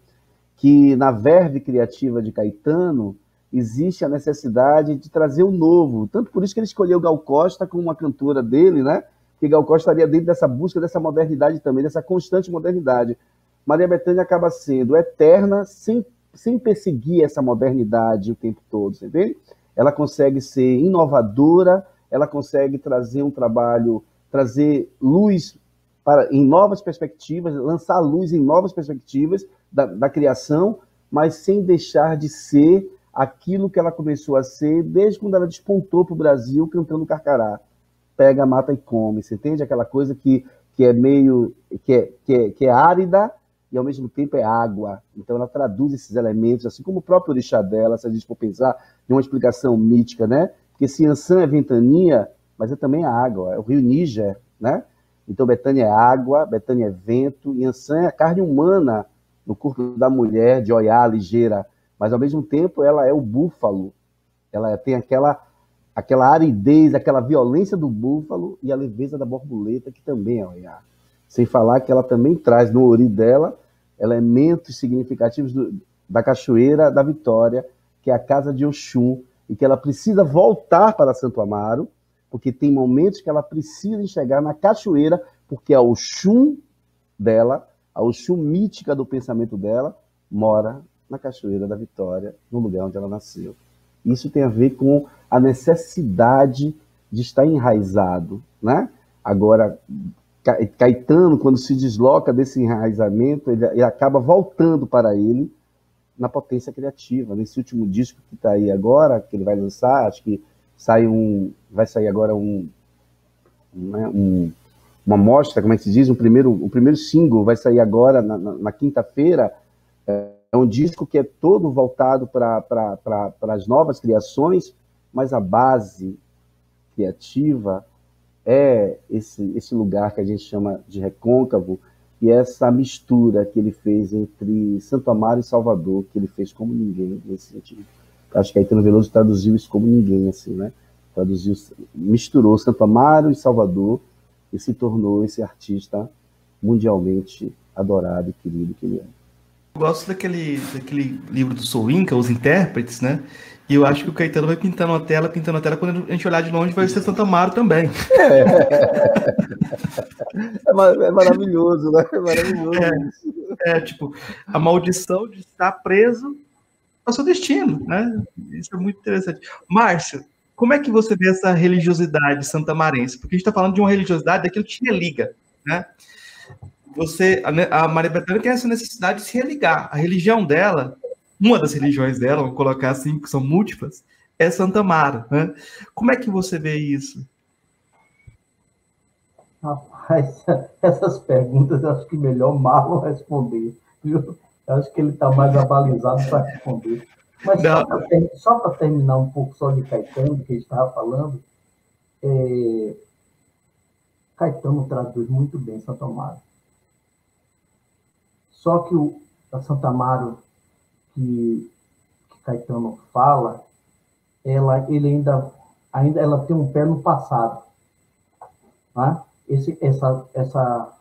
Speaker 2: que na verve criativa de Caetano existe a necessidade de trazer o novo. Tanto por isso que ele escolheu Gal Costa como uma cantora dele, né? Que Gal Costa estaria dentro dessa busca dessa modernidade também, dessa constante modernidade. Maria Bethânia acaba sendo eterna sem, sem perseguir essa modernidade o tempo todo, entende? Ela consegue ser inovadora, ela consegue trazer um trabalho, trazer luz para, em novas perspectivas, lançar luz em novas perspectivas, da, da criação, mas sem deixar de ser aquilo que ela começou a ser desde quando ela despontou para o Brasil cantando Carcará. Pega, mata e come. Você entende aquela coisa que, que é meio. Que é, que, é, que é árida e ao mesmo tempo é água. Então ela traduz esses elementos, assim como o próprio orixá dela, se a gente for pensar de uma explicação mítica, né? Porque se Ansan é ventania, mas é também a água, é o rio Níger, né? Então Betânia é água, Betânia é vento, e Ansan é a carne humana no corpo da mulher, de olhar ligeira, mas ao mesmo tempo ela é o búfalo. Ela tem aquela aquela aridez, aquela violência do búfalo e a leveza da borboleta, que também é olhar. Sem falar que ela também traz no ori dela elementos significativos do, da cachoeira da Vitória, que é a casa de Oxum, e que ela precisa voltar para Santo Amaro, porque tem momentos que ela precisa enxergar na cachoeira, porque a Oxum dela a Oxum mítica do pensamento dela mora na Cachoeira da Vitória, no lugar onde ela nasceu. Isso tem a ver com a necessidade de estar enraizado, né? Agora, Caetano, quando se desloca desse enraizamento, ele, ele acaba voltando para ele na potência criativa. Nesse último disco que está aí agora, que ele vai lançar, acho que sai um, vai sair agora um, né, um uma mostra, como é que se diz, o primeiro, o primeiro single vai sair agora na, na, na quinta-feira. É, é um disco que é todo voltado para as novas criações, mas a base criativa é esse, esse lugar que a gente chama de recôncavo e essa mistura que ele fez entre Santo Amaro e Salvador, que ele fez como ninguém nesse sentido. Acho que Caetano Veloso traduziu isso como ninguém, assim, né? Traduziu, misturou Santo Amaro e Salvador e se tornou esse artista mundialmente adorado e querido que ele é.
Speaker 1: Eu gosto daquele, daquele livro do Soul Inca, Os Intérpretes, né? E eu acho que o Caetano vai pintando a tela, pintando a tela, quando a gente olhar de longe vai ser Santa Amaro também.
Speaker 2: É, é, maravilhoso, né? É maravilhoso.
Speaker 1: É, é, tipo, a maldição de estar preso ao seu destino, né? Isso é muito interessante. Márcio, como é que você vê essa religiosidade santamarense? Porque a gente está falando de uma religiosidade daquilo que te religa, né? Você, a Maria Bethânia tem essa necessidade de se religar. A religião dela, uma das religiões dela, vou colocar assim, que são múltiplas, é Santa Mara, né? Como é que você vê isso?
Speaker 3: Rapaz, essas perguntas eu acho que melhor Marlon responder. Viu? Eu acho que ele está mais abalizado para responder. Mas só para terminar um pouco só de Caetano, que a gente estava falando, é, Caetano traduz muito bem Santo Amaro. Só que o a Santo Amaro que, que Caetano fala, ela, ele ainda, ainda ela tem um pé no passado. Né? Esse, essa, essa,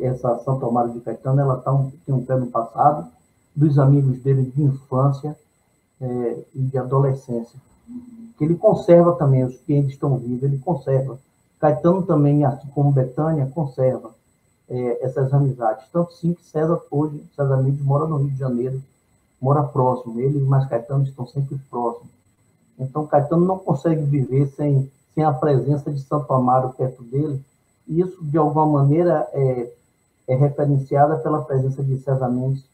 Speaker 3: essa Santo Amaro de Caetano, ela tá um, tem um pé no passado, dos amigos dele de infância, é, e de adolescência. Que ele conserva também, os que ainda estão vivos, ele conserva. Caetano também, assim como Betânia, conserva é, essas amizades. Tanto sim que César hoje, César Mendes mora no Rio de Janeiro, mora próximo. Ele e mais Caetano estão sempre próximos. Então, Caetano não consegue viver sem, sem a presença de Santo Amaro perto dele, e isso, de alguma maneira, é, é referenciada pela presença de César Mendes,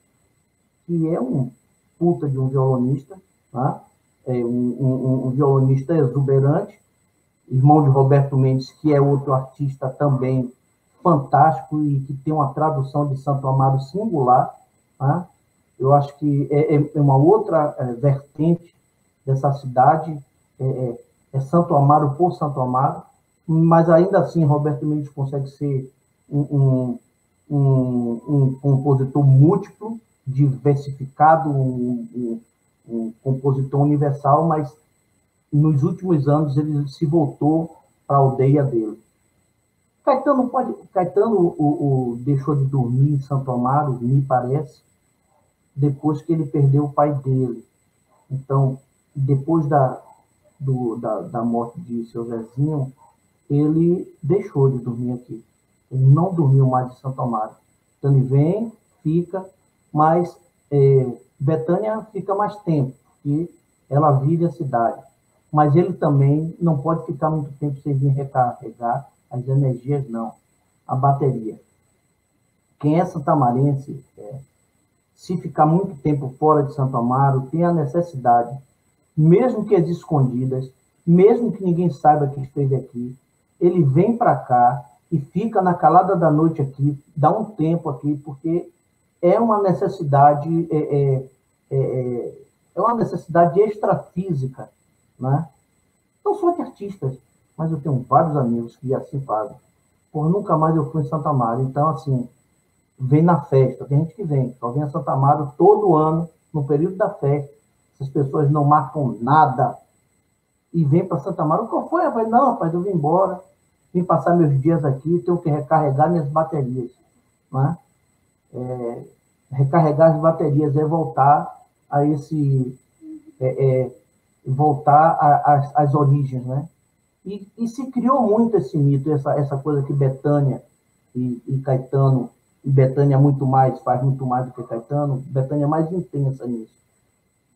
Speaker 3: que é um puta de um violonista, né? é um, um, um, violonista exuberante, irmão de Roberto Mendes, que é outro artista também fantástico e que tem uma tradução de Santo Amaro singular. Né? Eu acho que é, é, é uma outra é, vertente dessa cidade, é, é, é, Santo Amaro por Santo Amaro, mas ainda assim Roberto Mendes consegue ser um, um, um compositor múltiplo, diversificado, um, compositor universal, mas nos últimos anos ele se voltou para a aldeia dele. Caetano, pode, Caetano o, o, deixou de dormir em Santo Amaro, me parece, depois que ele perdeu o pai dele. Então, depois da, do, da, da morte de seu Zezinho, ele deixou de dormir aqui. Ele não dormiu mais em Santo Amaro. Então, ele vem, fica, mas é, Betânia fica mais tempo, porque ela vive a cidade. Mas ele também não pode ficar muito tempo sem vir recarregar as energias, não. A bateria. Quem é santamarense, é, se ficar muito tempo fora de Santo Amaro, tem a necessidade, mesmo que as escondidas, mesmo que ninguém saiba que esteve aqui, ele vem para cá e fica na calada da noite aqui, dá um tempo aqui, porque é uma necessidade é, é, é, é, é uma necessidade extrafísica, né? Não só de artistas, mas eu tenho vários amigos que assim fazem. Por nunca mais eu fui em Santa Maria, então assim, vem na festa, tem gente que vem, só vem a Santa Maria todo ano, no período da festa, essas pessoas não marcam nada, e vem para Santa Maria, qual foi? Rapaz? Não, rapaz, eu vim embora, vim passar meus dias aqui, tenho que recarregar minhas baterias, né? É, recarregar as baterias é voltar a esse é, é, voltar às origens, né? E, e, se criou muito esse mito, essa, essa coisa que Betânia e, e Caetano, e Betânia muito mais, faz muito mais do que Caetano, Betânia é mais intensa nisso.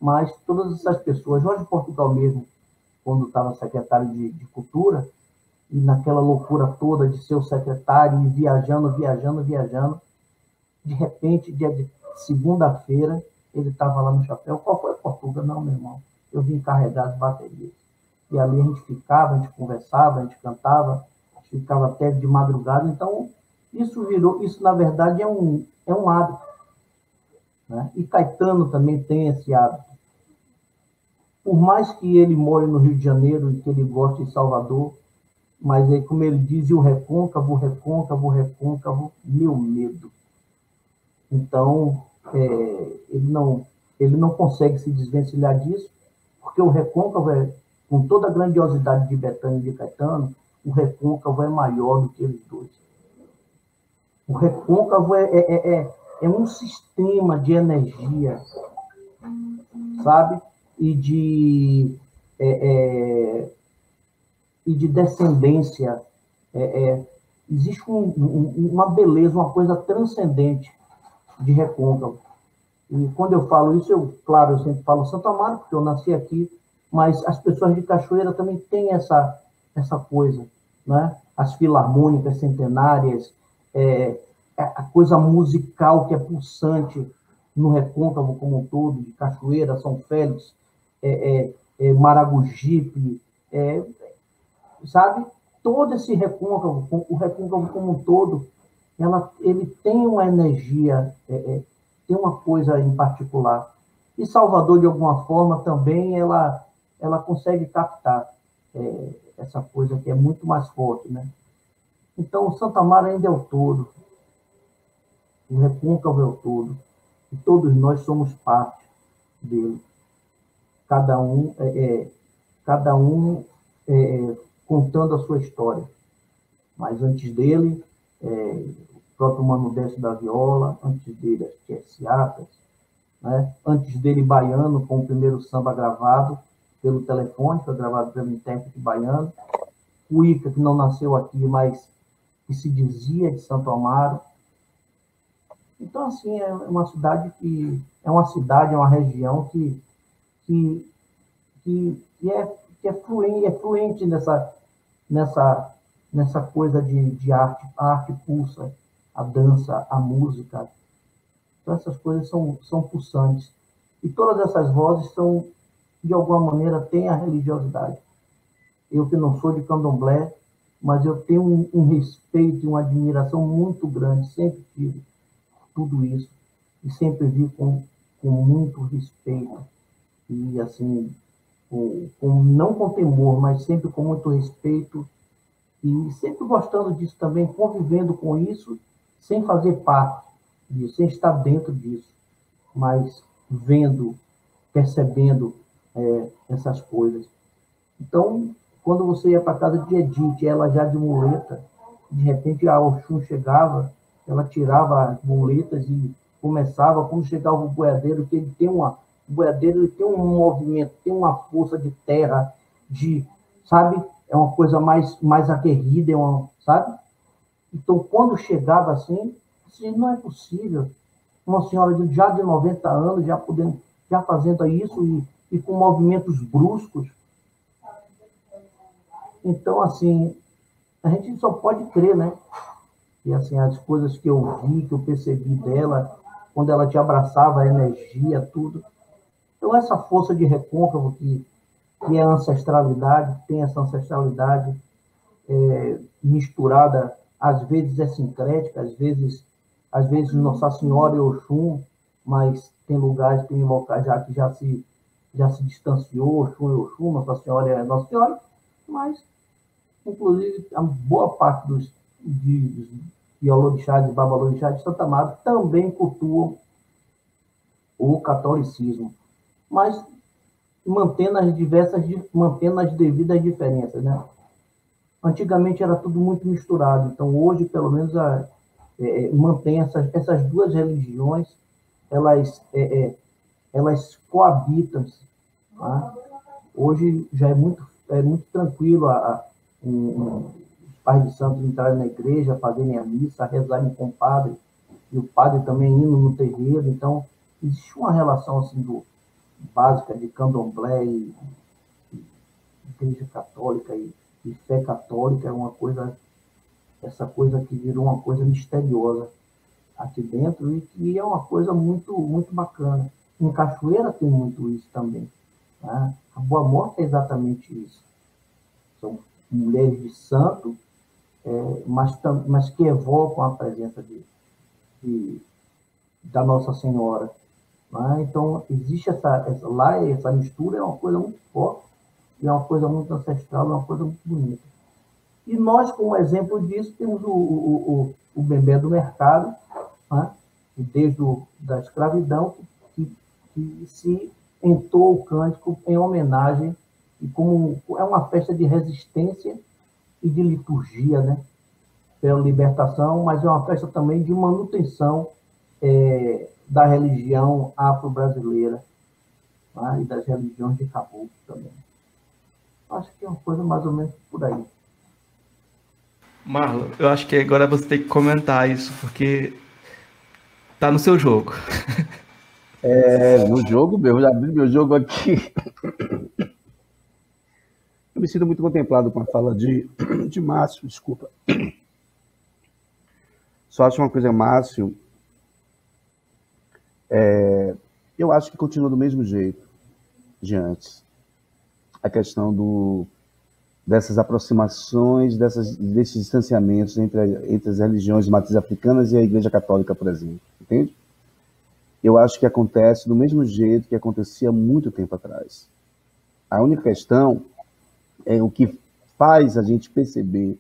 Speaker 3: Mas todas essas pessoas, Jorge Portugal mesmo, quando estava secretário de, de Cultura, e naquela loucura toda de ser o secretário e viajando, viajando, viajando, de repente, dia de segunda-feira, ele estava lá no chapéu. Qual foi a Portugal? Não, meu irmão. Eu vim carregar as baterias. E ali a gente ficava, a gente conversava, a gente cantava, a gente ficava até de madrugada. Então, isso virou, isso na verdade é um, é um hábito. Né? E Caetano também tem esse hábito. Por mais que ele more no Rio de Janeiro e que ele goste de Salvador, mas aí, como ele diz, o recôncavo, recôncavo, recôncavo, meu medo. Então, é, ele, não, ele não consegue se desvencilhar disso, porque o recôncavo, é, com toda a grandiosidade de Betânia e de Caetano, o recôncavo é maior do que eles dois. O recôncavo é, é, é, é, é um sistema de energia, sabe? E de, é, é, e de descendência. existe um, um, uma beleza, uma coisa transcendente de recôncavo. E quando eu falo isso, eu, claro, eu sempre falo Santo Amaro, porque eu nasci aqui, mas as pessoas de Cachoeira também têm essa, essa coisa, né? As filarmônicas centenárias, é, é, a coisa musical que é pulsante no recôncavo como um todo, de Cachoeira, São Félix, é, é, é Maragogipe, é, sabe? Todo esse recôncavo, o recôncavo como um todo, ela, ele tem uma energia, tem uma coisa em particular. E Salvador, de alguma forma, também ela, ela consegue captar essa coisa que é muito mais forte. Né? Então, o Santa Mara ainda é o todo, o Recôncavo é o todo, e todos nós somos parte dele. Cada um, é, é cada um é, contando a sua história. Mas antes dele, é, próprio Mano Décio da Viola, antes dele as Querciatas, né? antes dele Baiano, com o primeiro samba gravado pelo telefone, foi gravado pelo intérprete baiano, o Ica, que não nasceu aqui, mas que se dizia de Santo Amaro. Então, assim, é uma cidade que é uma cidade, é uma região que, que, que que é, que é, fluente, é fluente nessa, nessa, nessa coisa de, de arte. A arte pulsa, a dança, a música. Então, essas coisas são, são pulsantes. E todas essas vozes são, de alguma maneira, têm a religiosidade. Eu que não sou de candomblé, mas eu tenho um, um respeito e uma admiração muito grande, sempre tive tudo isso, e sempre vi com, com muito respeito, e assim, com, com, não com temor, mas sempre com muito respeito, e sempre gostando disso também, convivendo com isso, sem fazer parte disso, sem estar dentro disso, mas vendo, percebendo é, essas coisas. Então, quando você ia para casa de Edith, ela já de muleta, de repente a Oxum chegava, ela tirava as muletas e começava, quando chegava o boiadeiro, que ele tem uma, o boiadeiro ele tem um movimento, tem uma força de terra, de, sabe, é uma coisa mais, mais aguerrida, é uma, sabe? Então, quando chegava assim, assim, não é possível. Uma senhora de, já de 90 anos, já podendo, já fazendo isso e, e com movimentos bruscos, então, assim, a gente só pode crer, né? E, assim, as coisas que eu vi, que eu percebi dela, quando ela te abraçava, a energia, tudo. Então, essa força de recôncavo que, que é a ancestralidade, tem essa ancestralidade é, misturada, às vezes é sincrética, às vezes, às vezes Nossa Senhora e Oxum, mas tem lugares, tem locais já que já se, já se distanciou, Oxum e Oxum, Nossa Senhora é Nossa Senhora, mas inclusive a boa parte dos de, de Olorixá, de Babalorixá, de Santa Marta, também cultuam o catolicismo, mas mantendo as diversas, mantendo as devidas diferenças, né? Antigamente era tudo muito misturado, então hoje, pelo menos, a, é, é mantém essas, essas duas religiões, elas, é, é, elas coabitam. Tá? Hoje já é muito, é muito tranquilo a, um, os pais de santos entrarem na igreja, fazerem a missa, rezarem com o padre, e o padre também indo no terreiro. Então, existe uma relação assim do, básica de candomblé e, e igreja católica e, e, fé católica, é uma coisa, essa coisa que virou uma coisa misteriosa aqui dentro e que é uma coisa muito, muito bacana. Em Cachoeira tem muito isso também. Né? A Boa Morte é exatamente isso. São mulheres de santo, é, mas, mas que evocam a presença de, de da Nossa Senhora. Né? Então, existe essa, essa, lá, essa mistura é uma coisa muito forte, é uma coisa muito ancestral, é uma coisa muito bonita. E nós, como exemplo disso, temos o, o, o, o bebê do mercado, né? desde o, da escravidão, que, que se entrou o cântico em homenagem e como é uma festa de resistência e de liturgia, né? Pela libertação, mas é uma festa também de manutenção é, da religião afro-brasileira tá? e das religiões de caboclo também. Acho que é uma coisa mais ou menos por aí.
Speaker 1: Marlon, eu acho que agora você tem que comentar isso, porque tá no seu jogo.
Speaker 2: É, no jogo meu, já abri meu jogo aqui. Eu me sinto muito contemplado com a fala de, de Márcio, desculpa. Só acho uma coisa, Márcio, é, eu acho que continua do mesmo jeito de antes. A questão do, dessas aproximações, dessas, desses distanciamentos entre, entre as religiões de matriz africanas e a Igreja Católica, por exemplo. Entende? Eu acho que acontece do mesmo jeito que acontecia muito tempo atrás. A única questão é, o que faz a gente perceber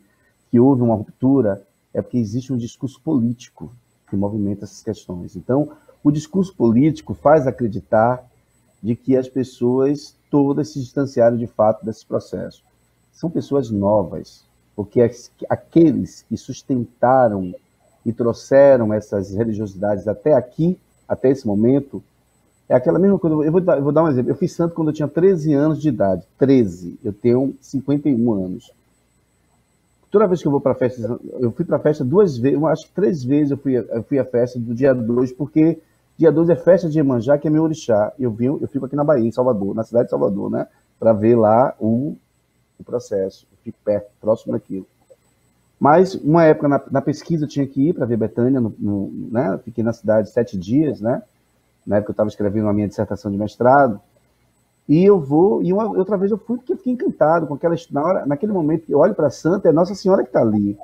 Speaker 2: que houve uma ruptura é porque existe um discurso político que movimenta essas questões. Então, o discurso político faz acreditar de que as pessoas todas se distanciaram de fato desse processo. São pessoas novas, porque aqueles que sustentaram e trouxeram essas religiosidades até aqui, até esse momento, é aquela mesma coisa. Eu vou, dar, eu vou dar um exemplo. Eu fiz santo quando eu tinha 13 anos de idade. 13. Eu tenho 51 anos. Toda vez que eu vou para festa, eu fui para festa duas vezes, acho que três vezes eu fui, eu fui à festa do dia 2, porque dia 2 é festa de Iemanjá, que é meu orixá. Eu vim, eu fico aqui na Bahia, em Salvador, na cidade de Salvador, né? para ver lá o, o processo. Eu fico perto, próximo daquilo. Mas uma época na, na pesquisa eu tinha que ir para ver Betânia, no, no, né? Fiquei na cidade sete dias, né? Na época eu estava escrevendo a minha dissertação de mestrado. E eu vou, e uma, outra vez eu fui porque eu fiquei encantado com aquela. Na hora, naquele momento que eu olho para a Santa, é Nossa Senhora que está ali.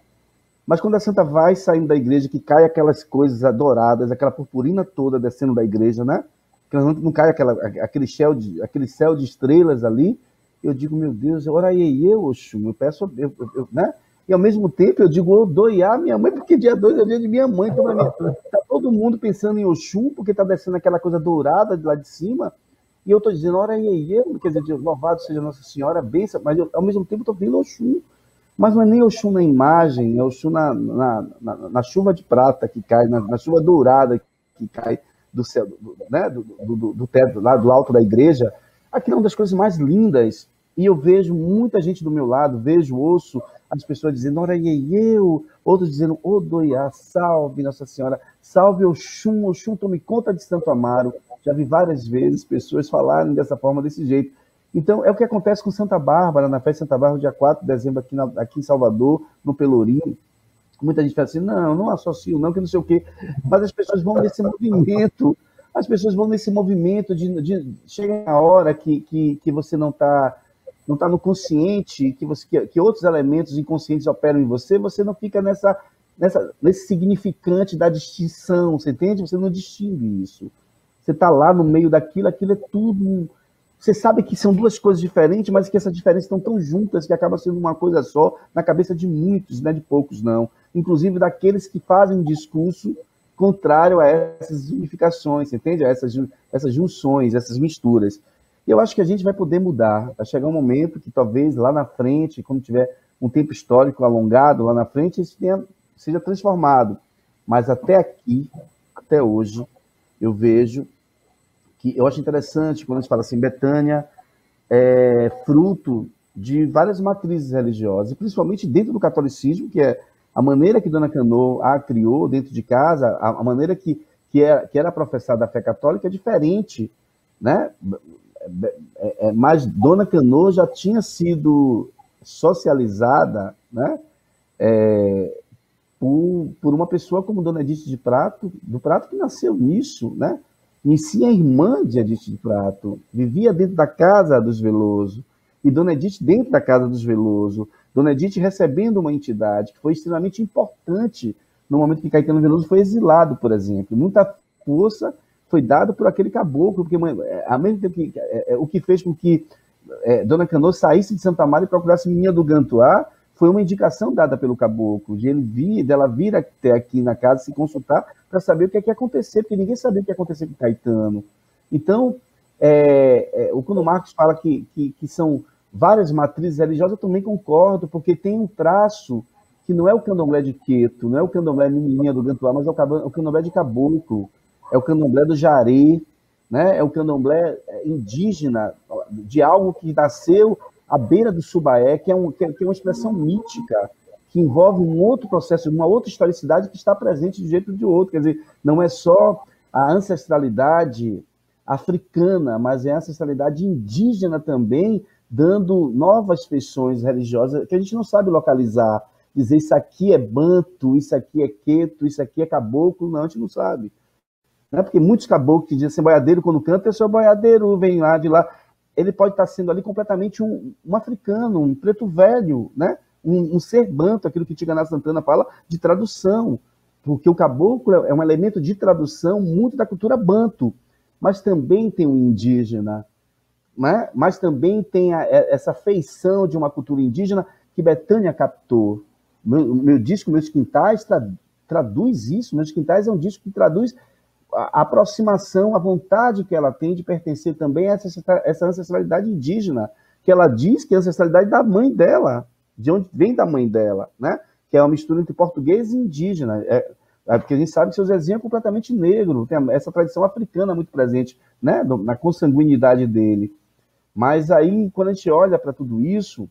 Speaker 2: Mas quando a Santa vai saindo da igreja, que cai aquelas coisas adoradas, aquela purpurina toda descendo da igreja, né? Que não cai aquela, aquele, céu de, aquele céu de estrelas ali, eu digo, meu Deus, ora aí eu, Oxum, eu peço, eu, eu, né? E ao mesmo tempo eu digo, dou a minha mãe, porque dia 2 é o dia de minha mãe. Então, minha, tá todo mundo pensando em Oxum, porque tá descendo aquela coisa dourada de lá de cima. E eu tô dizendo, ora aí, eu, quer dizer, louvado seja Nossa Senhora, benção, mas eu, ao mesmo tempo tô vendo Oxum. Mas não é nem Oxum na imagem, é Oxum na, na, na, na chuva de prata que cai, na, na, chuva dourada que cai do céu, do, né, do, do, do teto, lá do alto da igreja. Aquilo é uma das coisas mais lindas. E eu vejo muita gente do meu lado, vejo, ouço as pessoas dizendo, ora eu, outros dizendo, Odoiá, salve Nossa Senhora, salve Oxum, Oxum, tome conta de Santo Amaro. Já vi várias vezes pessoas falarem dessa forma, desse jeito. Então, é o que acontece com Santa Bárbara, na festa de Santa Bárbara, dia 4 de dezembro, aqui, na, aqui em Salvador, no Pelourinho. Muita gente fala assim, não, não associo, não, que não sei o quê. Mas as pessoas vão nesse movimento, as pessoas vão nesse movimento de, de chega a hora que, que, que você não está não está no consciente, que, você, que, que, outros elementos inconscientes operam em você, você não fica nessa, nessa, nesse significante da distinção, você entende? Você não distingue isso. Você está lá no meio daquilo, aquilo é tudo. Você sabe que são duas coisas diferentes, mas que essas diferenças estão tão juntas que acaba sendo uma coisa só na cabeça de muitos, não é de poucos, não. Inclusive daqueles que fazem um discurso contrário a essas unificações, entende? A essas, essas junções, essas misturas. E eu acho que a gente vai poder mudar. Vai chegar um momento que talvez lá na frente, quando tiver um tempo histórico alongado lá na frente, isso tenha, seja transformado. Mas até aqui, até hoje, eu vejo que eu acho interessante quando a gente fala assim, Betânia é fruto de várias matrizes religiosas, principalmente dentro do catolicismo, que é a maneira que Dona Cano a criou dentro de casa, a, maneira que, que, era, que era professada a fé católica é diferente, né? É, é, mas Dona Cano já tinha sido socializada né, é, por, por uma pessoa como Dona Edith de Prato, do Prato que nasceu nisso, né? Em si, a irmã de Edith de Prato vivia dentro da casa dos Veloso, e Dona Edith dentro da casa dos Veloso, Dona Edith recebendo uma entidade que foi extremamente importante no momento que Caetano Veloso foi exilado, por exemplo. Muita força foi dado por aquele caboclo, porque é, ao mesmo tempo que é, é, o que fez com que é, Dona Canoa saísse de Santa Maria e procurasse menina do Gantuá foi uma indicação dada pelo caboclo, de ele vir, dela vir até aqui na casa se consultar para saber o que é que ia acontecer, porque ninguém sabia o que ia acontecer com Caetano. Então, é, é, o Cuno Marcos fala que, que, que, são várias matrizes religiosas, eu também concordo, porque tem um traço que não é o candomblé de Queto, não é o candomblé menininha do Gantuá, mas é o candomblé de caboclo é o candomblé do Jari, né? é o candomblé é, indígena, de algo que nasceu à beira do Subaé, que é, um, que é, é uma expressão mítica, que envolve um outro processo, uma outra historicidade que está presente de um jeito ou de outro. Quer dizer, não é só a ancestralidade africana, mas é a ancestralidade indígena também, dando novas feições religiosas que a gente não sabe localizar. Dizer isso aqui é banto, isso aqui é queto, isso aqui é caboclo, não, a gente não sabe. Né? Porque muitos caboclos que dizem assim, boiadeiro quando canta, é seu boiadeiro, vem lá de lá. Ele pode estar sendo ali completamente um, um africano, um preto velho, né? um, um ser banto, aquilo que Tigana Santana fala de tradução. Porque o caboclo é um elemento de tradução muito da cultura banto, mas também tem o indígena, né? mas também tem a, é, essa feição de uma cultura indígena que Betânia captou. Meu, meu disco, Meus Quintais, tra, traduz isso. Meus Quintais é um disco que traduz a aproximação, a vontade que ela tem de pertencer também a essa, ancestralidade indígena, que ela diz que é a ancestralidade da mãe dela, de onde vem da mãe dela, né? Que é uma mistura entre português e indígena. É, é porque a gente sabe que seu Zezinho é completamente negro, tem essa tradição africana muito presente, né? Na consanguinidade dele. Mas aí, quando a gente olha para tudo isso,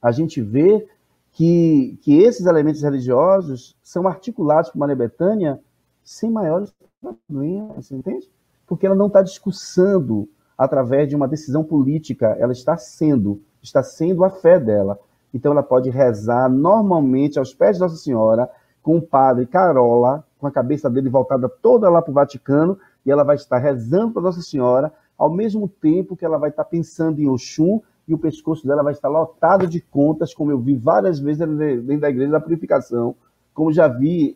Speaker 2: a gente vê que, que esses elementos religiosos são articulados por Maria Bethânia sem maiores problema, você entende? Porque ela não está discussando através de uma decisão política, ela está sendo, está sendo a fé dela. Então ela pode rezar normalmente aos pés de Nossa Senhora, com o padre Carola, com a cabeça dele voltada toda lá para o Vaticano, e ela vai estar rezando para Nossa Senhora, ao mesmo tempo que ela vai estar pensando em Oxum, e o pescoço dela vai estar lotado de contas, como eu vi várias vezes dentro da igreja da purificação, como já vi,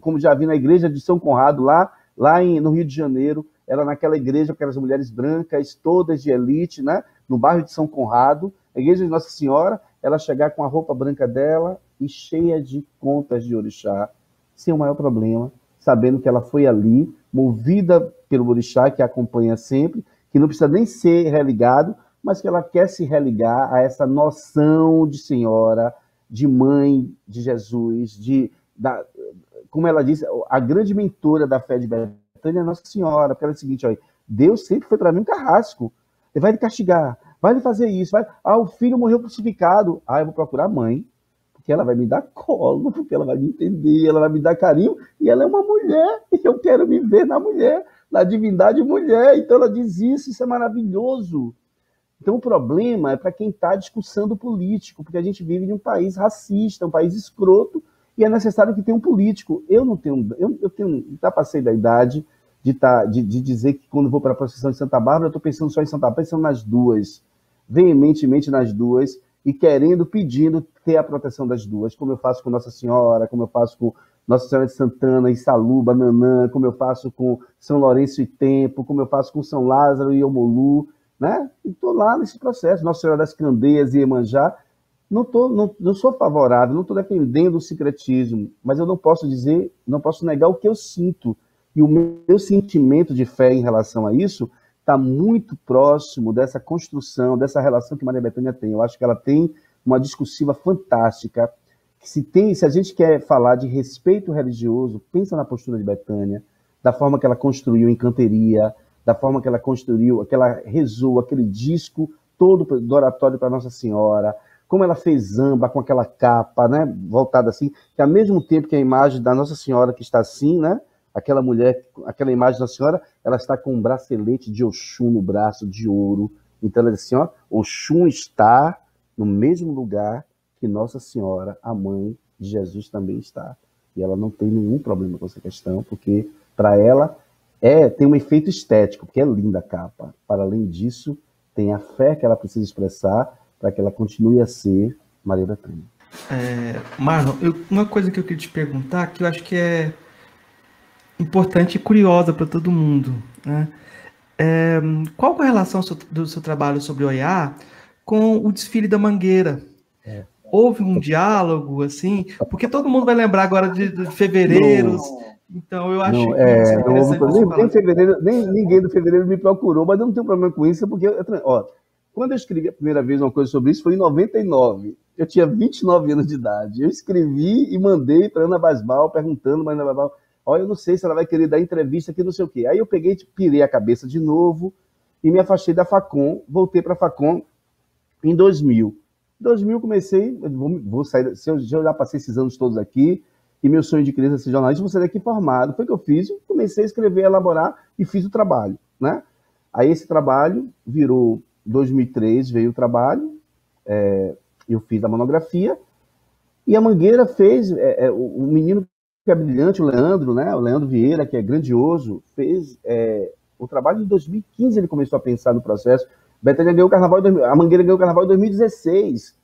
Speaker 2: como já vi na igreja de São Conrado, lá, lá em, no Rio de Janeiro, ela naquela igreja com aquelas mulheres brancas, todas de elite, né? no bairro de São Conrado, a igreja de Nossa Senhora, ela chegar com a roupa branca dela e cheia de contas de orixá, sem o maior problema, sabendo que ela foi ali, movida pelo orixá que a acompanha sempre, que não precisa nem ser religado, mas que ela quer se religar a essa noção de senhora, de mãe de Jesus, de da, como ela disse, a grande mentora da fé de Betânia é Nossa Senhora, porque ela é o seguinte, olha, Deus sempre foi para mim um carrasco. Ele vai lhe castigar, vai lhe fazer isso, vai. Ah, o filho morreu crucificado. Ah, eu vou procurar a mãe, porque ela vai me dar colo, porque ela vai me entender, ela vai me dar carinho, e ela é uma mulher, e eu quero me ver na mulher, na divindade mulher. Então ela diz isso, isso é maravilhoso. Então o problema é para quem está discussando político, porque a gente vive em um país racista, um país escroto, e é necessário que tenha um político. Eu não tenho, eu, eu tenho, já passei da idade, de, tá, de, de dizer que quando vou para a procissão de Santa Bárbara, eu estou pensando só em Santa Bárbara, pensando nas duas, veementemente nas duas, e querendo, pedindo ter a proteção das duas, como eu faço com Nossa Senhora, como eu faço com Nossa Senhora de Santana, Saluba, Nanã, como eu faço com São Lourenço e Tempo, como eu faço com São Lázaro e Omolu, né? E estou lá nesse processo, Nossa Senhora das Candeias e Emanjá, não, tô, não, não sou favorável, não estou defendendo o secretismo, mas eu não posso dizer, não posso negar o que eu sinto, e o meu sentimento de fé em relação a isso está muito próximo dessa construção, dessa relação que Maria Bethânia tem. Eu acho que ela tem uma discursiva fantástica. Se, tem, se a gente quer falar de respeito religioso, pensa na postura de Betânia, da forma que ela construiu em canteria, da forma que ela construiu, que ela rezou aquele disco todo do oratório para Nossa Senhora, como ela fez zamba com aquela capa, né, voltada assim, que ao mesmo tempo que a imagem da Nossa Senhora que está assim, né, aquela mulher, aquela imagem da senhora, ela está com um bracelete de Oxum no braço, de ouro. Então ela diz assim, ó, Oxum está no mesmo lugar que Nossa Senhora, a mãe de Jesus, também está. E ela não tem nenhum problema com essa questão, porque para ela é tem um efeito estético, porque é linda a capa. Para além disso, tem a fé que ela precisa expressar para que ela continue a ser Maria da Penha.
Speaker 1: É, Marlon, eu, uma coisa que eu queria te perguntar, que eu acho que é importante e curiosa para todo mundo. Né? É, qual a relação do seu trabalho sobre Oiá com o desfile da Mangueira? É. Houve um diálogo, assim? Porque todo mundo vai lembrar agora de, de fevereiro. Então, eu acho
Speaker 2: não, que. É, não houve, nem, nem, fevereiro, nem ninguém do fevereiro me procurou, mas eu não tenho problema com isso, porque. Ó, quando eu escrevi a primeira vez uma coisa sobre isso, foi em 99. Eu tinha 29 anos de idade. Eu escrevi e mandei para Ana Basbal, perguntando para Ana Basbal Olha, eu não sei se ela vai querer dar entrevista aqui, não sei o quê. Aí eu peguei, pirei a cabeça de novo e me afastei da Facom, voltei para a Facom em 2000. Em 2000 comecei, vou, vou sair, se eu, já passei esses anos todos aqui, e meu sonho de criança é ser jornalista, sair daqui formado. Foi o que eu fiz, comecei a escrever, a elaborar e fiz o trabalho, né? Aí esse trabalho virou 2003, veio o trabalho, é, eu fiz a monografia, e a Mangueira fez, é, é, o, o menino que é brilhante, o Leandro, né? O Leandro Vieira, que é grandioso, fez é, o trabalho em 2015, ele começou a pensar no processo. Betânia ganhou o carnaval, a Mangueira ganhou o carnaval em 2016.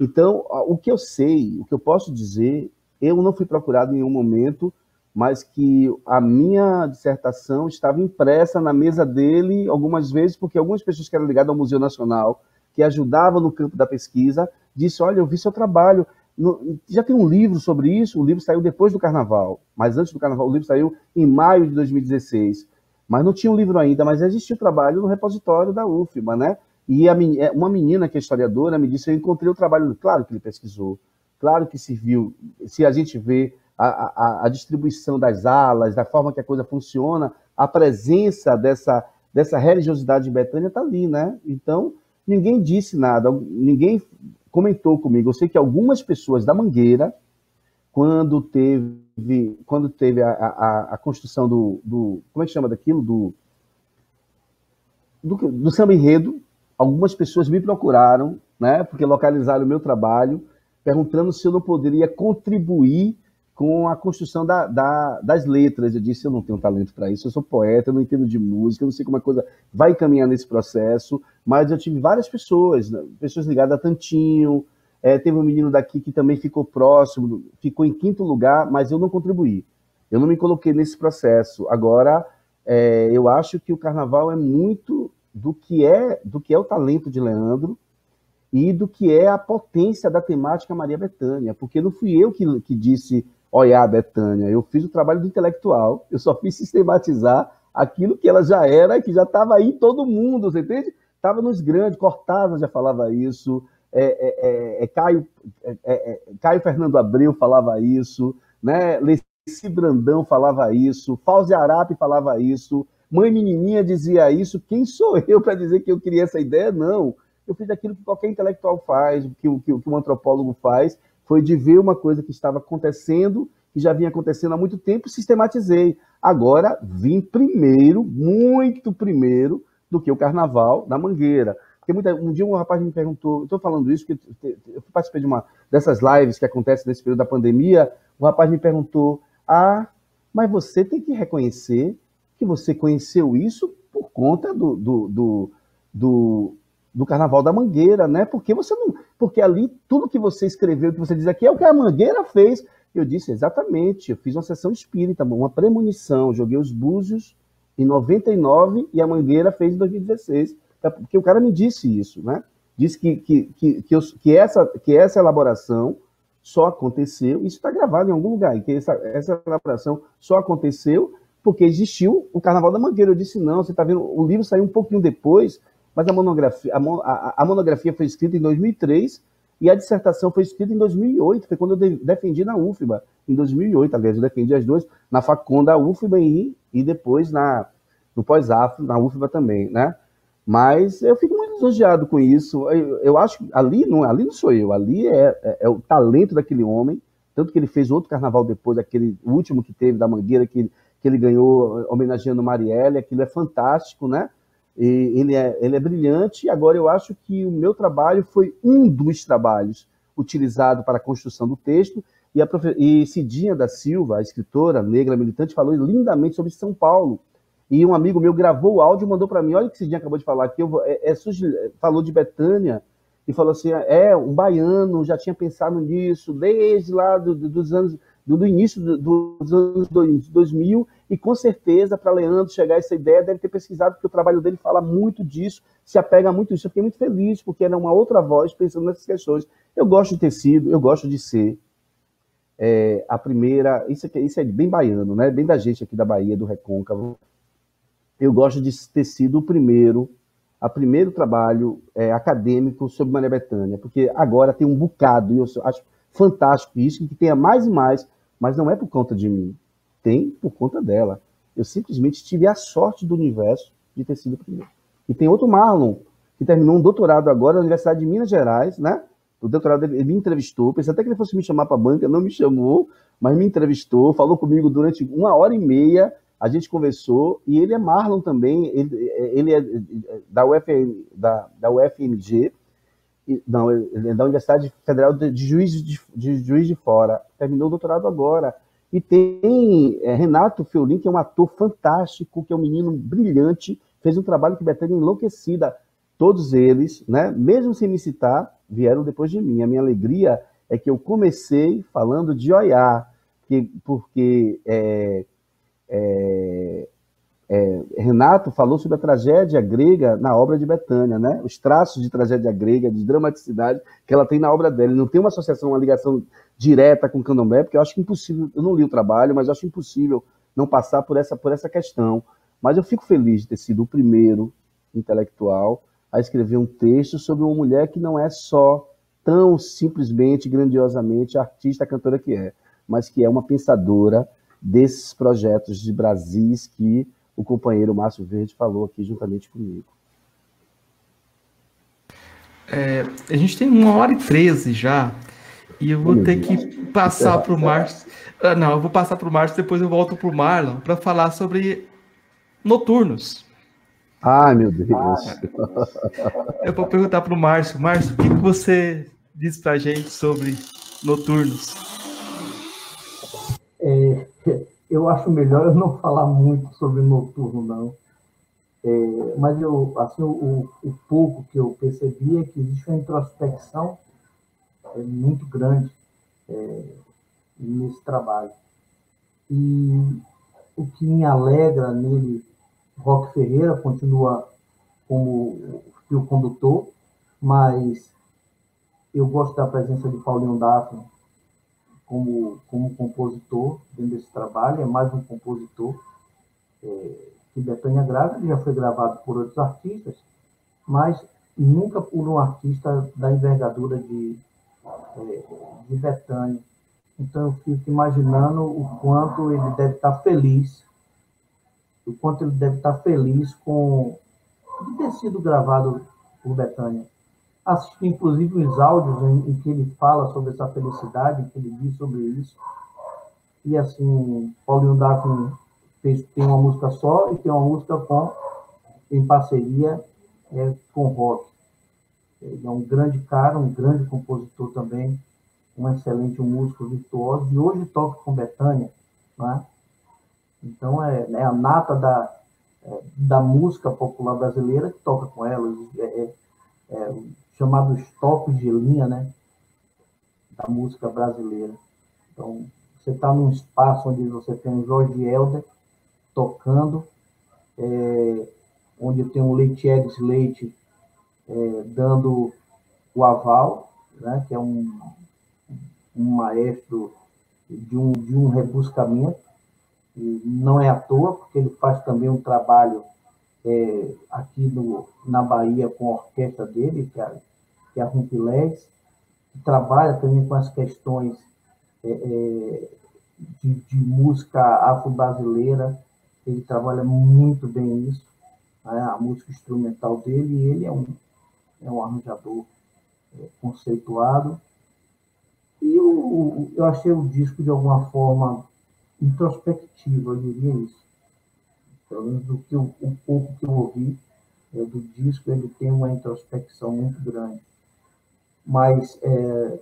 Speaker 2: Então, o que eu sei, o que eu posso dizer, eu não fui procurado em nenhum momento, mas que a minha dissertação estava impressa na mesa dele algumas vezes, porque algumas pessoas que eram ligadas ao Museu Nacional, que ajudavam no campo da pesquisa, disse: Olha, eu vi seu trabalho, já tem um livro sobre isso, o livro saiu depois do carnaval, mas antes do carnaval, o livro saiu em maio de 2016. Mas não tinha um livro ainda, mas existia o trabalho no repositório da UFMA, né? E a, é, uma menina que é historiadora me disse: Eu encontrei o trabalho. Claro que ele pesquisou, claro que se viu. Se a gente vê a, a, a distribuição das alas, da forma que a coisa funciona, a presença dessa, dessa religiosidade de Betânia está ali, né? Então, ninguém disse nada, ninguém comentou comigo. Eu sei que algumas pessoas da Mangueira, quando teve, quando teve a, a, a construção do, do, Como é que chama daquilo? Do, do, do samba enredo, algumas pessoas me procuraram, né, porque localizaram o meu trabalho, perguntando se eu não poderia contribuir com a construção da, da, das letras. Eu disse, eu não tenho talento para isso, eu sou poeta, eu não entendo de música, eu não sei como a coisa vai caminhar nesse processo, mas eu tive várias pessoas, né, pessoas ligadas a Tantinho, é, teve um menino daqui que também ficou próximo, ficou em quinto lugar, mas eu não contribuí. Eu não me coloquei nesse processo. Agora, é, eu acho que o carnaval é muito do que é do que é o talento de Leandro e do que é a potência da temática Maria Bethânia, porque não fui eu que, que disse olhar Bethânia, eu fiz o trabalho do intelectual, eu só fiz sistematizar aquilo que ela já era, que já estava aí em todo mundo, você entende? Estava nos grandes, Cortázar já falava isso, é, é, é, é Caio, é, é, Caio Fernando Abreu falava isso, né? Leci Brandão falava isso, Fauzi Arape falava isso, Mãe Menininha dizia isso, quem sou eu para dizer que eu queria essa ideia? Não. Eu fiz aquilo que qualquer intelectual faz, que, que, que um antropólogo faz, foi de ver uma coisa que estava acontecendo, que já vinha acontecendo há muito tempo, sistematizei. Agora vim primeiro, muito primeiro, do que o carnaval da Mangueira. Muita, um dia um rapaz me perguntou, estou falando isso porque eu participei de uma dessas lives que acontecem nesse período da pandemia, o rapaz me perguntou, ah, mas você tem que reconhecer que você conheceu isso por conta do, do, do, do, do Carnaval da Mangueira, né? Porque você não, porque ali tudo que você escreveu, que você diz aqui é o que a Mangueira fez. Eu disse exatamente, eu fiz uma sessão espírita, uma premonição, joguei os búzios em 99 e a Mangueira fez em 2016 é porque o cara me disse isso, né? Disse que, que, que, que, eu, que, essa, que essa elaboração só aconteceu, isso está gravado em algum lugar, que essa, essa elaboração só aconteceu porque existiu o Carnaval da Mangueira. Eu disse, não, você está vendo, o livro saiu um pouquinho depois, mas a monografia, a, a, a, monografia foi escrita em 2003 e a dissertação foi escrita em 2008, foi quando eu de, defendi na UFBA, em 2008, aliás, eu defendi as duas, na Facom da UFBA e, e depois na, no pós-afro, na UFBA também, né? Mas eu fico muito lisonjeado com isso. Eu, eu acho ali não, ali não sou eu, ali é, é, é, o talento daquele homem. Tanto que ele fez outro carnaval depois, aquele último que teve da Mangueira, que, que ele ganhou homenageando Marielle. Aquilo é fantástico, né? Ele é, ele é brilhante. Agora eu acho que o meu trabalho foi um dos trabalhos utilizado para a construção do texto. E, a profe... e Cidinha da Silva, a escritora negra militante, falou lindamente sobre São Paulo e um amigo meu gravou o áudio e mandou para mim. Olha o que dia acabou de falar aqui. Eu, é, é, falou de Betânia e falou assim: é, um baiano já tinha pensado nisso desde lá do, do, dos anos, do, do início dos anos 2000. E com certeza, para Leandro chegar a essa ideia, deve ter pesquisado, porque o trabalho dele fala muito disso, se apega muito isso. Eu fiquei muito feliz, porque era uma outra voz pensando nessas questões. Eu gosto de ter sido, eu gosto de ser. É, a primeira, isso, aqui, isso é bem baiano, né? Bem da gente aqui da Bahia, do Recôncavo eu gosto de ter sido o primeiro, a primeiro trabalho é, acadêmico sobre Maria Bethânia, porque agora tem um bocado, e eu acho fantástico isso, que tenha mais e mais, mas não é por conta de mim, tem por conta dela. Eu simplesmente tive a sorte do universo de ter sido o primeiro. E tem outro Marlon, que terminou um doutorado agora na Universidade de Minas Gerais, né? O doutorado ele me entrevistou, pensei até que ele fosse me chamar para a banca, não me chamou, mas me entrevistou, falou comigo durante uma hora e meia a gente conversou, e ele é Marlon também, ele, ele é da, UFM, da, da UFMG, não, é da Universidade Federal de Juiz de, de, Juiz de Fora, terminou o doutorado agora. E tem é, Renato Feulin, que é um ator fantástico, que é um menino brilhante, fez um trabalho que Betânia enlouquecida. Todos eles, né, mesmo sem me citar, vieram depois de mim. A minha alegria é que eu comecei falando de Oiá, que, porque é, é, é, Renato falou sobre a tragédia grega na obra de Betânia, né? Os traços de tragédia grega, de dramaticidade que ela tem na obra dela. Não tem uma associação, uma ligação direta com candomblé, porque eu acho impossível. Eu não li o trabalho, mas eu acho impossível não passar por essa por essa questão. Mas eu fico feliz de ter sido o primeiro intelectual a escrever um texto sobre uma mulher que não é só tão simplesmente, grandiosamente artista, cantora que é, mas que é uma pensadora desses projetos de Brasis que o companheiro Márcio Verde falou aqui juntamente comigo.
Speaker 1: É, a gente tem uma hora e treze já, e eu vou ter que passar para o Márcio. Ah, não, eu vou passar para o Márcio, depois eu volto para o Marlon para falar sobre noturnos.
Speaker 2: Ai, meu Deus.
Speaker 1: Eu vou perguntar para o Márcio. Márcio, o que, que você diz para a gente sobre noturnos?
Speaker 3: É, eu acho melhor eu não falar muito sobre noturno, não. É, mas eu, assim, o, o, pouco que eu percebi é que existe uma introspecção é, muito grande é, nesse trabalho. E o que me alegra nele, Roque Ferreira continua como fio condutor, mas eu gosto da presença de Paulinho Daphne como, como compositor dentro desse trabalho, é mais um compositor. É, que Betânia grava, já foi gravado por outros artistas, mas nunca por um artista da envergadura de, é, de Betânia. Então eu fico imaginando o quanto ele deve estar feliz, o quanto ele deve estar feliz com de ter sido gravado por Betânia. Assisti inclusive os áudios em, em que ele fala sobre essa felicidade, que ele diz sobre isso. E assim, Paulinho Daphne fez, tem uma música só e tem uma música com, em parceria é, com rock. Ele é um grande cara, um grande compositor também, um excelente músico virtuoso, e hoje toca com Betânia. Né? Então, é, é a nata da, é, da música popular brasileira que toca com ela, é, é, é chamados tops de linha né? da música brasileira. Então, você está num espaço onde você tem o Jorge Helder, tocando, é, onde tem o Leitieres Leite é, dando o aval, né, que é um, um maestro de um, de um rebuscamento, e não é à toa, porque ele faz também um trabalho é, aqui no, na Bahia com a orquestra dele, que é, que é a Rumpilés, que trabalha também com as questões é, é de, de música afro-brasileira, ele trabalha muito bem isso, né? a música instrumental dele, e ele é um, é um arranjador é, conceituado. E eu, eu achei o disco, de alguma forma, introspectivo, eu diria isso. Pelo menos do que o, pouco que eu ouvi é, do disco, ele tem uma introspecção muito grande. Mas é,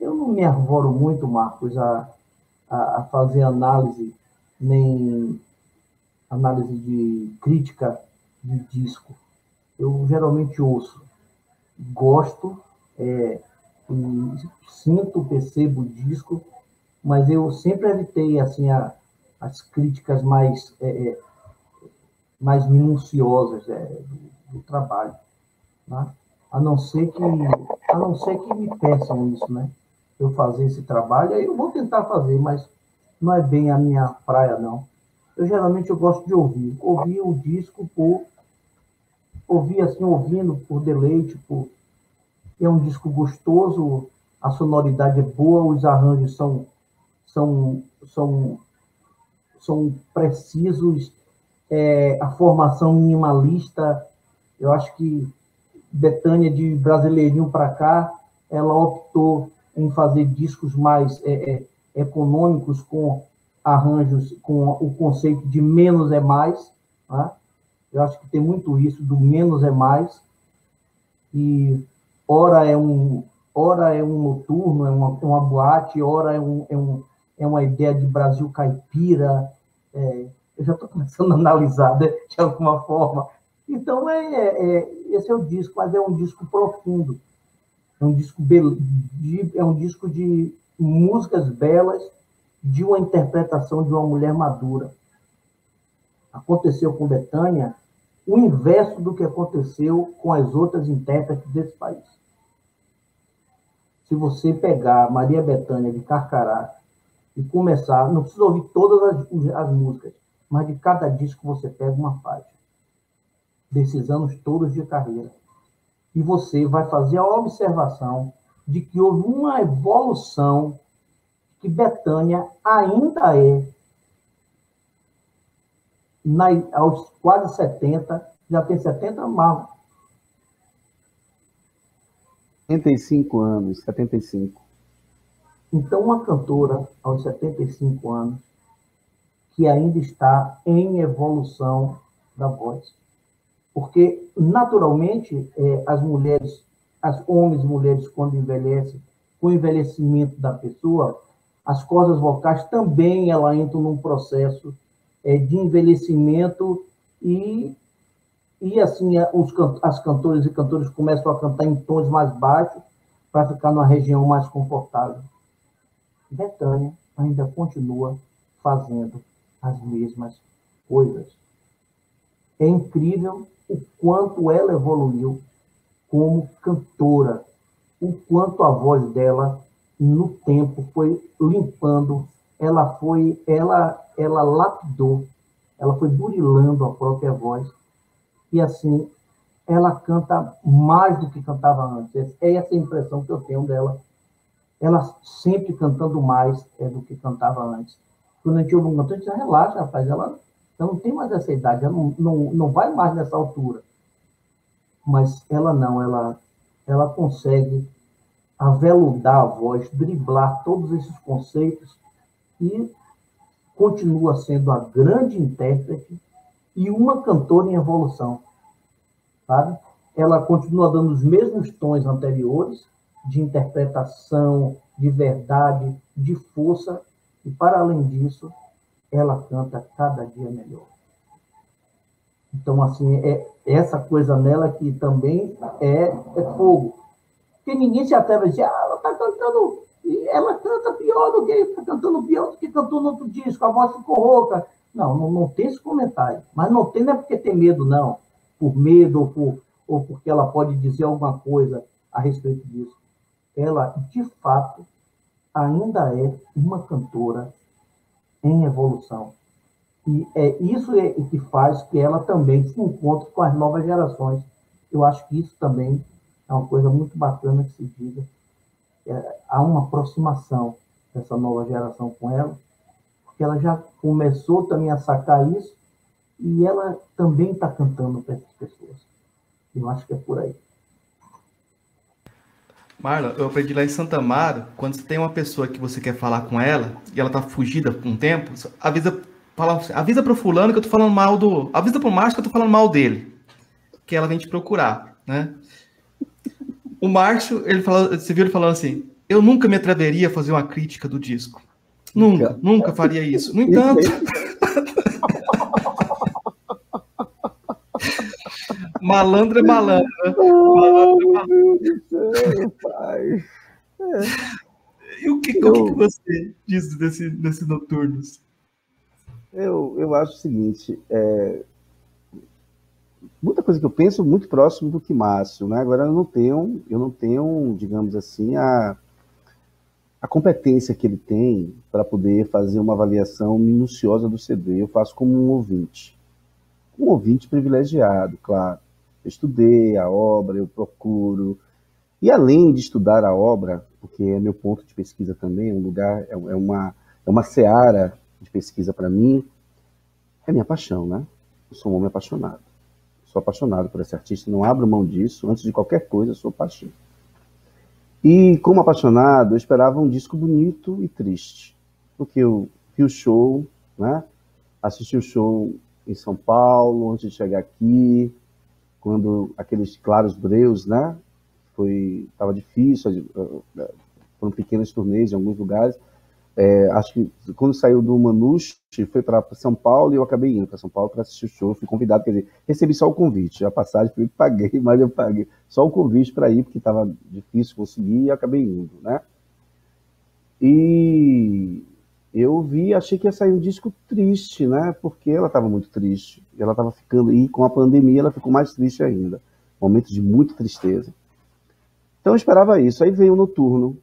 Speaker 3: eu não me arvoro muito, Marcos, a, a, a fazer análise nem análise de crítica de disco. Eu geralmente ouço, gosto, é, sinto, percebo o disco, mas eu sempre evitei assim a, as críticas mais é, é mais minuciosas é, do, do, trabalho, né? a não ser que a não ser que me peçam isso, né? Eu fazer esse trabalho, aí eu vou tentar fazer, mas não é bem a minha praia não eu geralmente eu gosto de ouvir. Ouvir o disco por. Ouvir assim, ouvindo por deleite, por. É um disco gostoso, a sonoridade é boa, os arranjos são, são, são, são precisos, é, a formação minimalista. Eu acho que Betânia, de brasileirinho para cá, ela optou em fazer discos mais é, é, econômicos, com arranjos com o conceito de menos é mais. Né? Eu acho que tem muito isso do menos é mais. E ora é um, ora é um noturno, é uma, uma boate, ora é, um, é, um, é uma ideia de Brasil caipira. É, eu já estou começando a analisar né, de alguma forma. Então, é, é, esse é o disco, mas é um disco profundo. É um disco, de, é um disco de músicas belas, de uma interpretação de uma mulher madura. Aconteceu com Betânia o inverso do que aconteceu com as outras intérpretes desse país. Se você pegar Maria Betânia de Carcará e começar, não precisa ouvir todas as, as músicas, mas de cada disco você pega uma faixa desses anos todos de carreira. E você vai fazer a observação de que houve uma evolução que Betânia ainda é, na, aos quase 70, já tem 70 mais.
Speaker 2: 75 anos, 75.
Speaker 3: Então, uma cantora aos 75 anos, que ainda está em evolução da voz. Porque, naturalmente, é, as mulheres, as homens e mulheres, quando envelhecem, com o envelhecimento da pessoa, as cordas vocais também ela entram num processo é, de envelhecimento e, e assim, os, as cantoras e cantores começam a cantar em tons mais baixos para ficar numa região mais confortável. Betânia ainda continua fazendo as mesmas coisas. É incrível o quanto ela evoluiu como cantora, o quanto a voz dela no tempo foi limpando, ela foi, ela, ela lapidou, ela foi burilando a própria voz e assim ela canta mais do que cantava antes. É essa a impressão que eu tenho dela. Ela sempre cantando mais é, do que cantava antes. Quando a gente ouve um cantor, a gente relaxa, rapaz, ela, ela não tem mais essa idade, ela não, não, não vai mais nessa altura. Mas ela não, ela, ela consegue aveludar a voz, driblar todos esses conceitos e continua sendo a grande intérprete e uma cantora em evolução, sabe? Ela continua dando os mesmos tons anteriores de interpretação, de verdade, de força e para além disso, ela canta cada dia melhor. Então, assim, é essa coisa nela que também é, é fogo. Porque ninguém se atreve a dizer, ah, ela está cantando, ela canta pior do que, está cantando pior do que cantou no outro disco, a voz ficou rouca. Não, não, não tem esse comentário. Mas não tem, não é porque tem medo, não. Por medo ou, por, ou porque ela pode dizer alguma coisa a respeito disso. Ela, de fato, ainda é uma cantora em evolução. E é isso é que faz que ela também se encontre com as novas gerações. Eu acho que isso também é uma coisa muito bacana que se diga. É, há uma aproximação dessa nova geração com ela, porque ela já começou também a sacar isso e ela também está cantando para essas pessoas. Eu acho que é por aí.
Speaker 1: Marlon, eu aprendi lá em Santa Amaro, quando você tem uma pessoa que você quer falar com ela e ela tá fugida por um tempo, avisa, fala, avisa pro fulano que eu tô falando mal do. Avisa pro Márcio que eu tô falando mal dele. Que ela vem te procurar, né? O Márcio, ele fala, você viu ele falando assim: eu nunca me atreveria a fazer uma crítica do disco. Nunca, nunca faria isso. No entanto. malandro é malandro. Malandro é malandro. pai. E o que, eu, o que você diz desse, desse Noturnos?
Speaker 2: Eu, eu acho o seguinte, é, muita coisa que eu penso muito próximo do que Márcio, né? Agora eu não tenho, eu não tenho, digamos assim, a, a competência que ele tem para poder fazer uma avaliação minuciosa do CD. Eu faço como um ouvinte, um ouvinte privilegiado, claro. Eu estudei a obra, eu procuro e além de estudar a obra, porque é meu ponto de pesquisa também, é um lugar, é, é uma é uma seara de pesquisa para mim, é minha paixão, né? Eu sou um homem apaixonado. Sou apaixonado por esse artista, não abro mão disso. Antes de qualquer coisa, sou paixão. E como apaixonado, eu esperava um disco bonito e triste. Porque eu vi o show, né? Assisti o show em São Paulo, antes de chegar aqui, quando aqueles claros breus, né? Foi, estava difícil, eh, foram pequenas turnês em alguns lugares. É, acho que quando saiu do Manuche, foi para São Paulo e eu acabei indo para São Paulo para assistir o show. Fui convidado, quer dizer, recebi só o convite. A passagem eu paguei, mas eu paguei só o convite para ir, porque estava difícil conseguir e acabei indo, né? E eu vi, achei que ia sair um disco triste, né? Porque ela estava muito triste. Ela estava ficando, e com a pandemia ela ficou mais triste ainda. Momento de muita tristeza. Então eu esperava isso. Aí veio o noturno,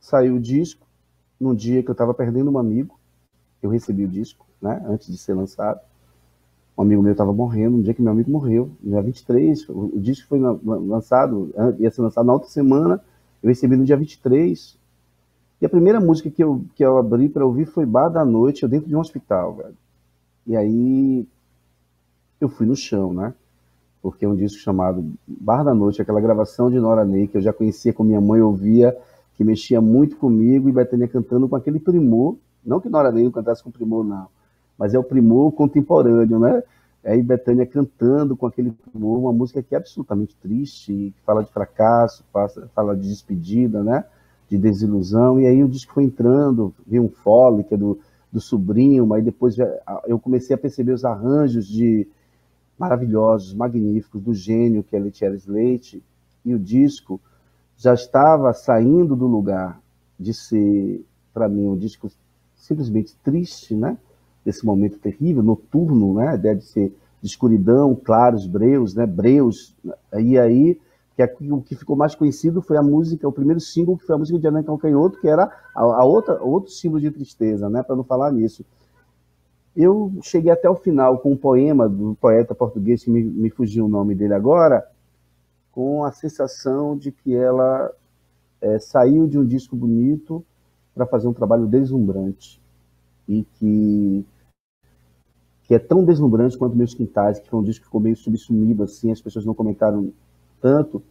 Speaker 2: saiu o disco num dia que eu estava perdendo um amigo, eu recebi o disco, né, antes de ser lançado. Um amigo meu estava morrendo, um dia que meu amigo morreu, no dia 23, o, o disco foi lançado, ia ser lançado na outra semana, eu recebi no dia 23. E a primeira música que eu, que eu abri para ouvir foi Bar da Noite, eu dentro de um hospital, velho. E aí eu fui no chão, né? Porque é um disco chamado Bar da Noite, aquela gravação de Nora Ney, que eu já conhecia com minha mãe, ouvia que mexia muito comigo, e Betânia cantando com aquele primor, não que Nora Ney cantasse com primor, não, mas é o primor contemporâneo, né? aí Betânia cantando com aquele tumor, uma música que é absolutamente triste, que fala de fracasso, fala de despedida, né? De desilusão, e aí o disco foi entrando, vi um fole, que é do, do sobrinho, mas depois eu comecei a perceber os arranjos de maravilhosos, magníficos, do gênio que é Letieres Leite, e o disco já estava saindo do lugar de ser, para mim, um disco simplesmente triste, né? Desse momento terrível, noturno, né? A ideia de ser de escuridão, claros, breus, né? Breus. E aí, que é, o que ficou mais conhecido foi a música, o primeiro símbolo, que foi a música de Ana Calcanhoto, que era a, a outra, outro símbolo de tristeza, né? Para não falar nisso. Eu cheguei até o final com um poema do poeta português, que me, me fugiu o nome dele agora, com a sensação de que ela é, saiu de um disco bonito para fazer um trabalho deslumbrante e que que é tão deslumbrante quanto Meus Quintais, que foi um disco que ficou meio subsumido, assim, as pessoas não comentaram tanto,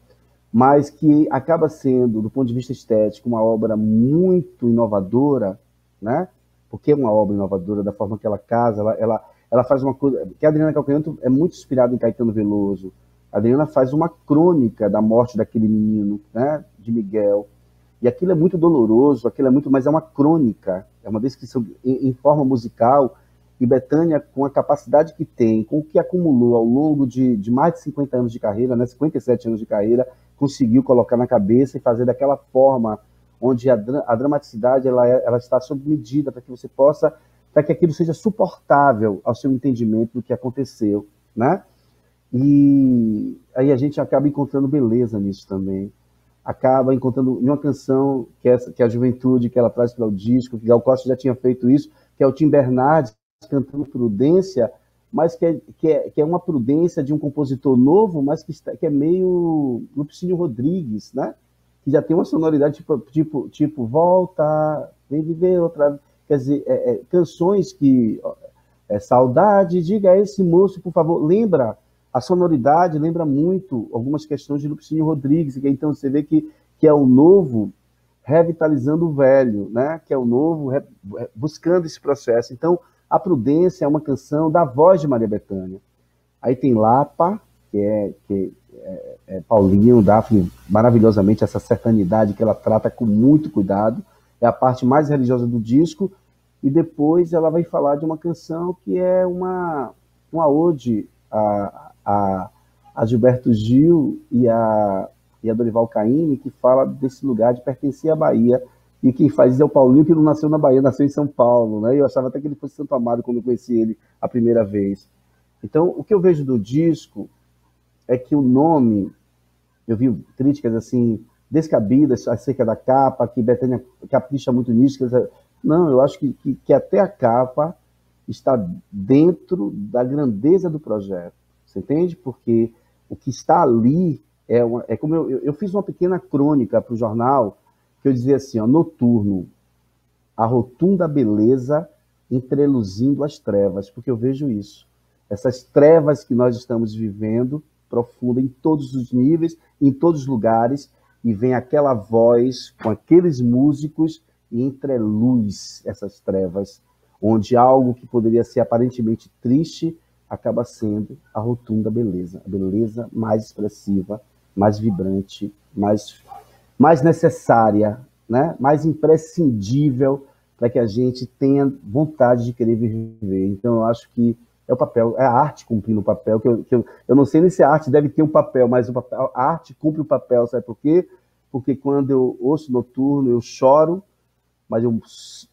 Speaker 2: mas que acaba sendo, do ponto de vista estético, uma obra muito inovadora, né? Porque é uma obra inovadora da forma que ela casa, ela, ela, ela faz uma coisa... Que a Adriana Calcanhoto é muito inspirada em Caetano Veloso, a Adriana faz uma crônica da morte daquele menino, né, de Miguel. E aquilo é muito doloroso, aquilo é muito, mas é uma crônica, é uma descrição em, em forma musical. E Betânia, com a capacidade que tem, com o que acumulou ao longo de, de mais de 50 anos de carreira, né, 57 anos de carreira, conseguiu colocar na cabeça e fazer daquela forma onde a, a dramaticidade ela, é, ela está sob medida para que você possa, para que aquilo seja suportável ao seu entendimento do que aconteceu, né? E aí a gente acaba encontrando beleza nisso também. Acaba encontrando uma canção que é, que é a juventude que ela traz para o disco, que Gal Costa já tinha feito isso, que é o Tim Bernardes cantando Prudência, mas que é, que é, que é uma prudência de um compositor novo, mas que, está, que é meio Lupicínio Rodrigues, né? Que já tem uma sonoridade tipo, tipo, tipo Volta, Vem Viver Outra Quer dizer, é, é, canções que... É, saudade, diga a esse moço, por favor, lembra a sonoridade lembra muito algumas questões de Lupicínio Rodrigues, que então você vê que, que é o novo revitalizando o velho, né? que é o novo buscando esse processo. Então, a Prudência é uma canção da voz de Maria Bethânia. Aí tem Lapa, que é, que é, é Paulinho, Daphne, maravilhosamente, essa sertanidade que ela trata com muito cuidado. É a parte mais religiosa do disco. E depois ela vai falar de uma canção que é uma, uma ode a, a, a Gilberto Gil e a, e a Dorival Caymmi, que fala desse lugar de pertencer à Bahia. E quem faz isso é o Paulinho, que não nasceu na Bahia, nasceu em São Paulo. Né? Eu achava até que ele fosse Santo Amado quando eu conheci ele a primeira vez. Então, o que eu vejo do disco é que o nome, eu vi críticas assim, descabidas acerca da capa, que Betânia capricha muito nisso. Não, eu acho que, que, que até a capa está dentro da grandeza do projeto. Você entende? Porque o que está ali é, uma, é como eu, eu fiz uma pequena crônica para o jornal que eu dizia assim, ó, noturno, a rotunda beleza entreluzindo as trevas, porque eu vejo isso. Essas trevas que nós estamos vivendo, profunda em todos os níveis, em todos os lugares, e vem aquela voz com aqueles músicos e entreluz essas trevas, onde algo que poderia ser aparentemente triste acaba sendo a rotunda beleza, a beleza mais expressiva, mais vibrante, mais, mais necessária, né? mais imprescindível para que a gente tenha vontade de querer viver. Então, eu acho que é o papel, é a arte cumprindo o papel, que eu, que eu, eu não sei nem se a arte deve ter um papel, mas o papel, a arte cumpre o papel, sabe por quê? Porque quando eu ouço noturno, eu choro, mas eu,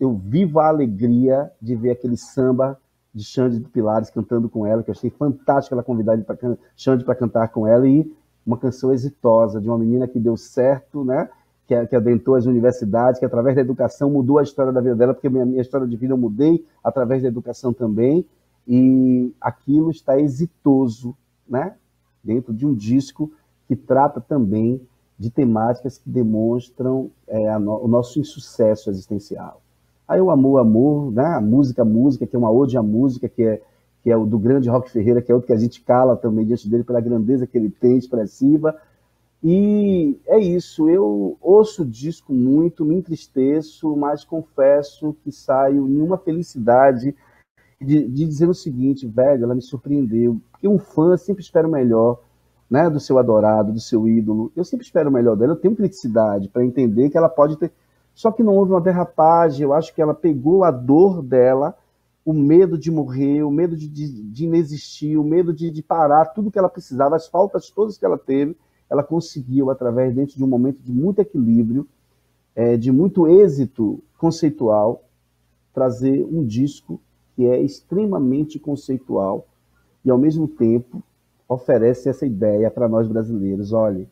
Speaker 2: eu vivo a alegria de ver aquele samba de Xande de Pilares cantando com ela, que eu achei fantástico ela convidar Xande para cantar com ela, e uma canção exitosa de uma menina que deu certo, né? Que, que adentrou as universidades, que através da educação mudou a história da vida dela, porque minha, minha história de vida eu mudei através da educação também, e aquilo está exitoso, né? Dentro de um disco que trata também de temáticas que demonstram é, no, o nosso insucesso existencial. Aí o Amor, Amor, né? a música, música, que é uma ode à música, que é, que é o do grande Rock Ferreira, que é outro que a gente cala também diante dele pela grandeza que ele tem, expressiva. E é isso, eu ouço o disco muito, me entristeço, mas confesso que saio em uma felicidade de, de dizer o seguinte, velho, ela me surpreendeu, porque um fã sempre espera o melhor, né, do seu adorado, do seu ídolo. Eu sempre espero o melhor dela, eu tenho criticidade para entender que ela pode ter. Só que não houve uma derrapagem, eu acho que ela pegou a dor dela, o medo de morrer, o medo de, de, de inexistir, o medo de, de parar, tudo que ela precisava, as faltas todas que ela teve, ela conseguiu, através, dentro de um momento de muito equilíbrio, é, de muito êxito conceitual, trazer um disco que é extremamente conceitual e, ao mesmo tempo, oferece essa ideia para nós brasileiros. Olhe,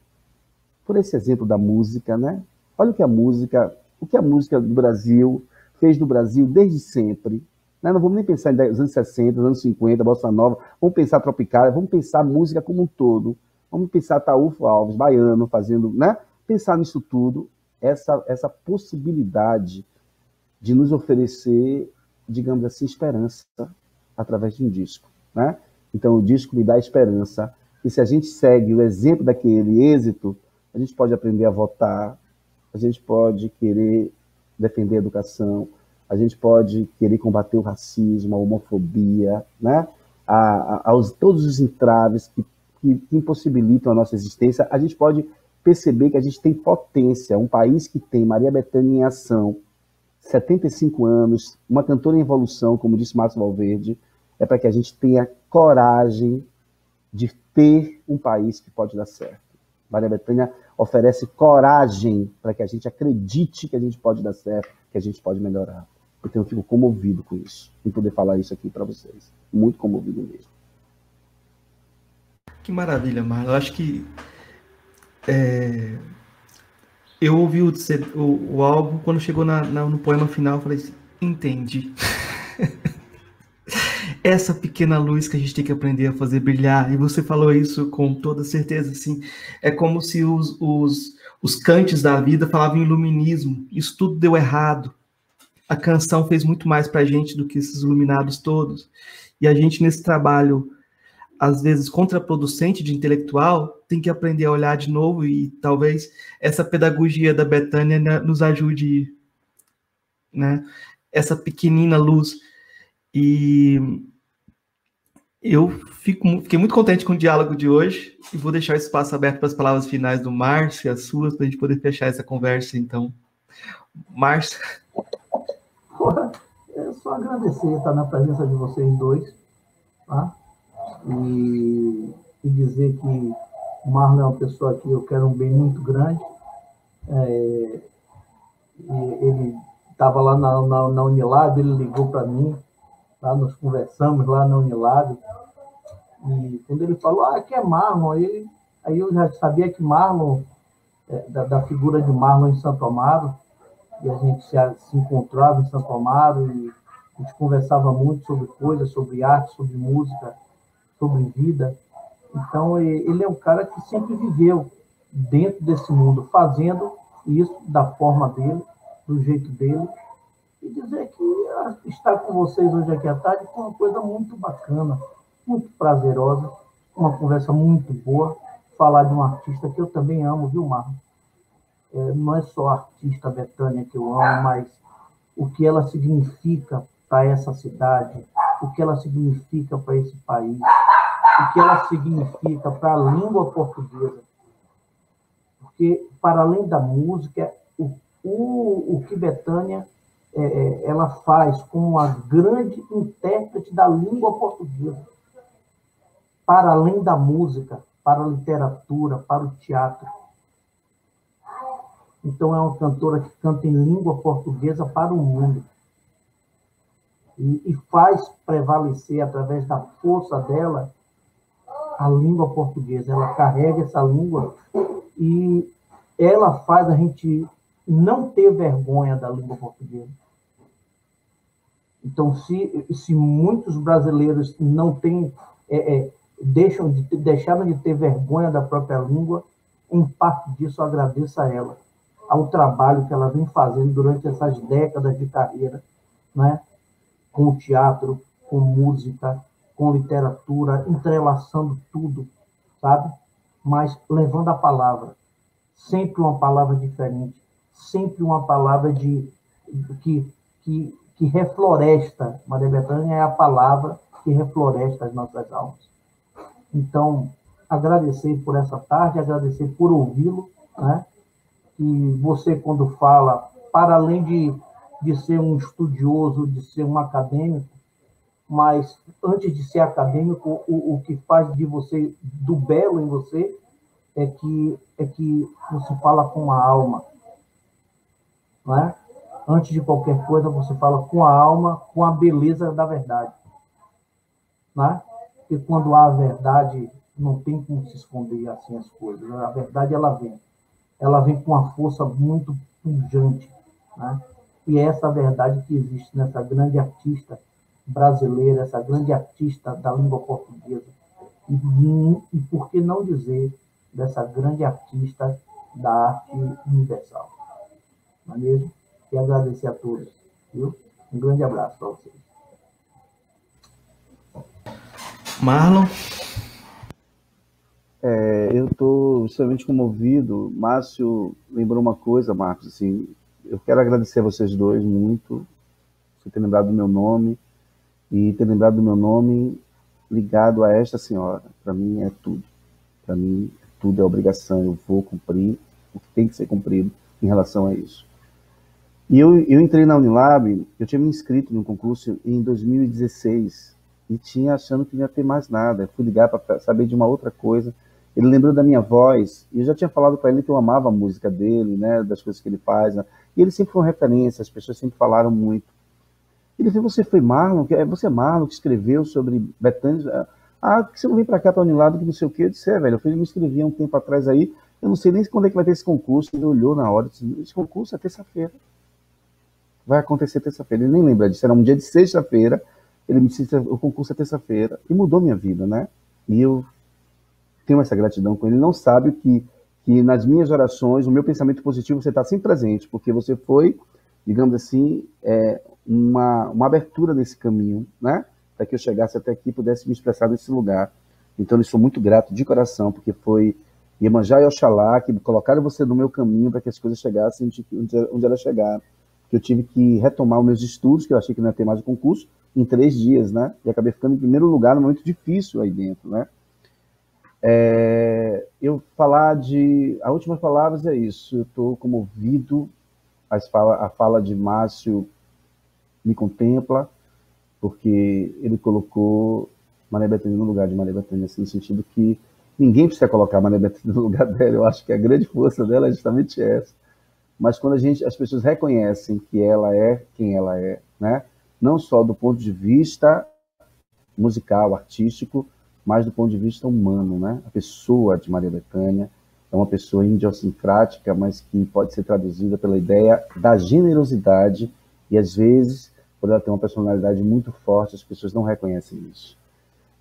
Speaker 2: por esse exemplo da música, né? Olha o que a música, o que a música do Brasil fez no Brasil desde sempre. Né? Não vamos nem pensar em anos 60, anos 50, Bossa Nova, vamos pensar Tropicália, vamos pensar música como um todo. Vamos pensar Taúfo Alves, baiano, fazendo, né? Pensar nisso tudo, essa, essa possibilidade de nos oferecer, digamos assim, esperança através de um disco, né? Então, o disco me dá esperança. E se a gente segue o exemplo daquele êxito, a gente pode aprender a votar, a gente pode querer defender a educação, a gente pode querer combater o racismo, a homofobia, né? A, a, aos, todos os entraves que, que, impossibilitam a nossa existência, a gente pode perceber que a gente tem potência. Um país que tem Maria Bethânia em ação, 75 anos, uma cantora em evolução, como disse Márcio Valverde, é para que a gente tenha coragem de ter um país que pode dar certo. Maria Bethânia oferece coragem para que a gente acredite que a gente pode dar certo, que a gente pode melhorar. Então eu fico comovido com isso, em poder falar isso aqui para vocês. Muito comovido mesmo.
Speaker 1: Que maravilha, Marlon. Eu acho que é... eu ouvi o, o, o, álbum, quando chegou na, na, no poema final, eu falei assim, entendi. essa pequena luz que a gente tem que aprender a fazer brilhar. E você falou isso com toda certeza, assim. É como se os, os, os cantes da vida falavam iluminismo. Isso tudo deu errado. A canção fez muito mais para a gente do que esses iluminados todos. E a gente, nesse trabalho, às vezes contraproducente de intelectual, tem que aprender a olhar de novo e talvez essa pedagogia da Betânia nos ajude, né? Essa pequenina luz. E eu fico, fiquei muito contente com o diálogo de hoje e vou deixar o espaço aberto para as palavras finais do Márcio e as suas, para a gente poder fechar essa conversa, então. Márcio.
Speaker 3: É só agradecer estar na presença de vocês dois, tá? E, e dizer que o Marlon é uma pessoa que eu quero um bem muito grande. É, ele estava lá na, na, na Unilab, ele ligou para mim, Tá? Nós conversamos lá na Unilab. E quando ele falou, ah, que é Marlon, aí, aí eu já sabia que Marlon, é, da, da, figura de Marlon em Santo Amaro, e a gente se, se encontrava em Santo Amaro e a gente conversava muito sobre coisas, sobre arte, sobre música, sobre vida. Então, ele é um cara que sempre viveu dentro desse mundo, fazendo isso da forma dele, do jeito dele, e dizer que ah, estar com vocês hoje aqui à tarde foi uma coisa muito bacana, muito prazerosa, uma conversa muito boa, falar de um artista que eu também amo, viu, Marlon? É, não é só a artista Betânia que eu amo, mas o que ela significa para essa cidade, o que ela significa para esse país, o que ela significa para a língua portuguesa. Porque, para além da música, o, o, o que Betânia é, é, ela faz como a grande intérprete da língua portuguesa, para além da música, para a literatura, para o teatro. Então, é uma cantora que canta em língua portuguesa para o mundo. E, e faz prevalecer, através da força dela, a língua portuguesa. Ela carrega essa língua e ela faz a gente não ter vergonha da língua portuguesa. Então, se, se muitos brasileiros não têm, é, é, deixam de, deixaram de ter vergonha da própria língua, em parte disso agradeço a ela, ao trabalho que ela vem fazendo durante essas décadas de carreira, né? com o teatro, com música, com literatura, entrelaçando tudo, sabe? Mas levando a palavra, sempre uma palavra diferente, sempre uma palavra de que, que que refloresta. Maria Bethânia é a palavra que refloresta as nossas almas. Então, agradecer por essa tarde, agradecer por ouvi-lo, né? E você, quando fala, para além de, de ser um estudioso, de ser um acadêmico, mas antes de ser acadêmico, o, o que faz de você, do belo em você, é que, é que você fala com a alma. Não é? Antes de qualquer coisa, você fala com a alma, com a beleza da verdade. Não é? E quando há a verdade, não tem como se esconder assim as coisas. A verdade, ela vem. Ela vem com uma força muito pujante. Né? E é essa verdade que existe nessa grande artista brasileira, essa grande artista da língua portuguesa. E, e por que não dizer dessa grande artista da arte universal? Não é mesmo? E agradecer a todos. Viu? Um grande abraço para vocês.
Speaker 1: Marlon?
Speaker 2: É, eu estou extremamente comovido. Márcio lembrou uma coisa, Marcos. Assim, eu quero agradecer a vocês dois muito por ter lembrado do meu nome e ter lembrado do meu nome ligado a esta senhora. Para mim é tudo. Para mim, tudo é obrigação. Eu vou cumprir o que tem que ser cumprido em relação a isso. E eu, eu entrei na Unilab, eu tinha me inscrito no concurso em 2016 e tinha achando que não ia ter mais nada. Eu fui ligar para saber de uma outra coisa. Ele lembrou da minha voz, e eu já tinha falado para ele que eu amava a música dele, né, das coisas que ele faz. Né? E ele sempre foi uma referência, as pessoas sempre falaram muito. Ele disse: Você foi Marlon? É você é Marlon que escreveu sobre Betânia? Ah, que você não vem para cá para Unilab, que não sei o quê? Eu disse: É, velho, eu me inscrevi há um tempo atrás aí, eu não sei nem quando é que vai ter esse concurso. Ele olhou na hora e disse: Esse concurso é terça-feira. Vai acontecer terça-feira. Ele nem lembra disso, era um dia de sexta-feira ele me disse o concurso é terça-feira e mudou minha vida, né? E eu tenho essa gratidão com ele. Não sabe que que nas minhas orações, o meu pensamento positivo, você está sempre presente, porque você foi, digamos assim, é, uma, uma abertura nesse caminho, né? Para que eu chegasse até aqui e pudesse me expressar nesse lugar. Então, eu sou muito grato de coração, porque foi Iemanjá e Oxalá que colocaram você no meu caminho para que as coisas chegassem onde, onde elas chegaram. Que eu tive que retomar os meus estudos, que eu achei que não ia ter mais o concurso, em três dias, né? E acabei ficando em primeiro lugar num momento difícil aí dentro, né? É, eu falar de. A última palavras é isso. Eu estou comovido. Fala, a fala de Márcio me contempla, porque ele colocou Maria Bethânia no lugar de Maria Bethânia, assim, no sentido que ninguém precisa colocar Maria Bethânia no lugar dela. Eu acho que a grande força dela é justamente essa. Mas quando a gente, as pessoas reconhecem que ela é quem ela é, né? não só do ponto de vista musical, artístico, mas do ponto de vista humano, né? A pessoa de Maria Bethânia é uma pessoa idiosincrática, mas que pode ser traduzida pela ideia da generosidade e às vezes, por ela ter uma personalidade muito forte, as pessoas não reconhecem isso.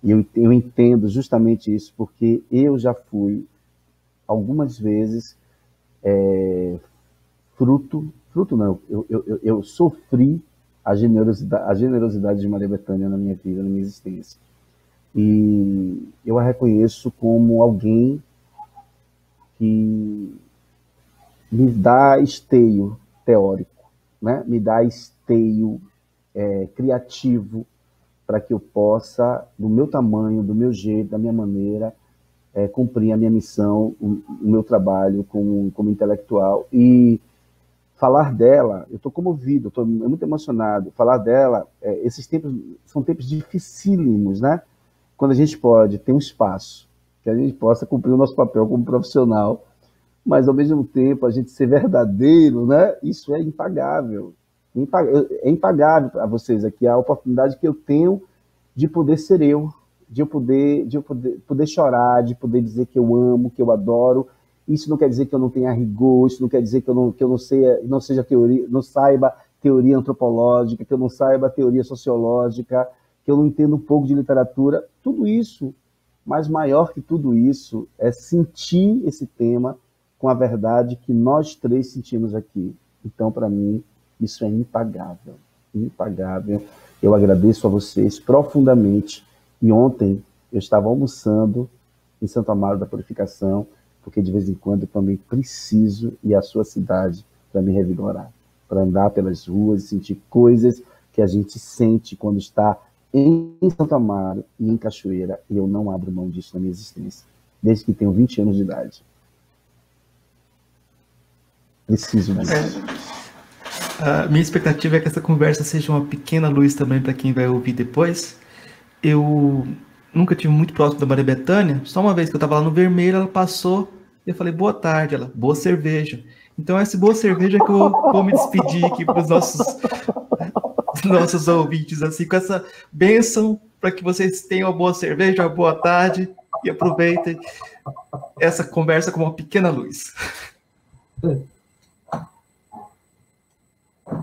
Speaker 2: E eu, eu entendo justamente isso porque eu já fui algumas vezes é, fruto, fruto não, eu, eu, eu, sofri a generosidade, a generosidade de Maria Bethânia na minha vida, na minha existência. E eu a reconheço como alguém que me dá esteio teórico, né? me dá esteio é, criativo para que eu possa, do meu tamanho, do meu jeito, da minha maneira, é, cumprir a minha missão, o, o meu trabalho como, como intelectual. E falar dela, eu estou comovido, estou muito emocionado. Falar dela, é, esses tempos são tempos dificílimos, né? Quando a gente pode ter um espaço, que a gente possa cumprir o nosso papel como profissional, mas ao mesmo tempo a gente ser verdadeiro, né? Isso é impagável. É impagável para vocês aqui a oportunidade que eu tenho de poder ser eu, de eu poder, de eu poder, poder chorar, de poder dizer que eu amo, que eu adoro, isso não quer dizer que eu não tenha rigor, isso não quer dizer que eu não, que eu não, sei, não seja teoria, não saiba teoria antropológica, que eu não saiba teoria sociológica, que eu não entendo um pouco de literatura. Tudo isso, mas maior que tudo isso, é sentir esse tema com a verdade que nós três sentimos aqui. Então, para mim, isso é impagável. Impagável. Eu agradeço a vocês profundamente. E ontem eu estava almoçando em Santo Amaro da Purificação porque de vez em quando eu também preciso ir à sua cidade para me revigorar, para andar pelas ruas e sentir coisas que a gente sente quando está em Santo Amaro e em Cachoeira, e eu não abro mão disso na minha existência, desde que tenho 20 anos de idade. Preciso disso.
Speaker 1: É. Minha expectativa é que essa conversa seja uma pequena luz também para quem vai ouvir depois. Eu nunca tive muito próximo da Maria Bethânia, só uma vez que eu estava lá no vermelho, ela passou e eu falei, boa tarde, ela, boa cerveja. Então, essa boa cerveja que eu vou me despedir aqui para os nossos, nossos ouvintes, assim, com essa bênção para que vocês tenham uma boa cerveja, uma boa tarde e aproveitem essa conversa como uma pequena luz.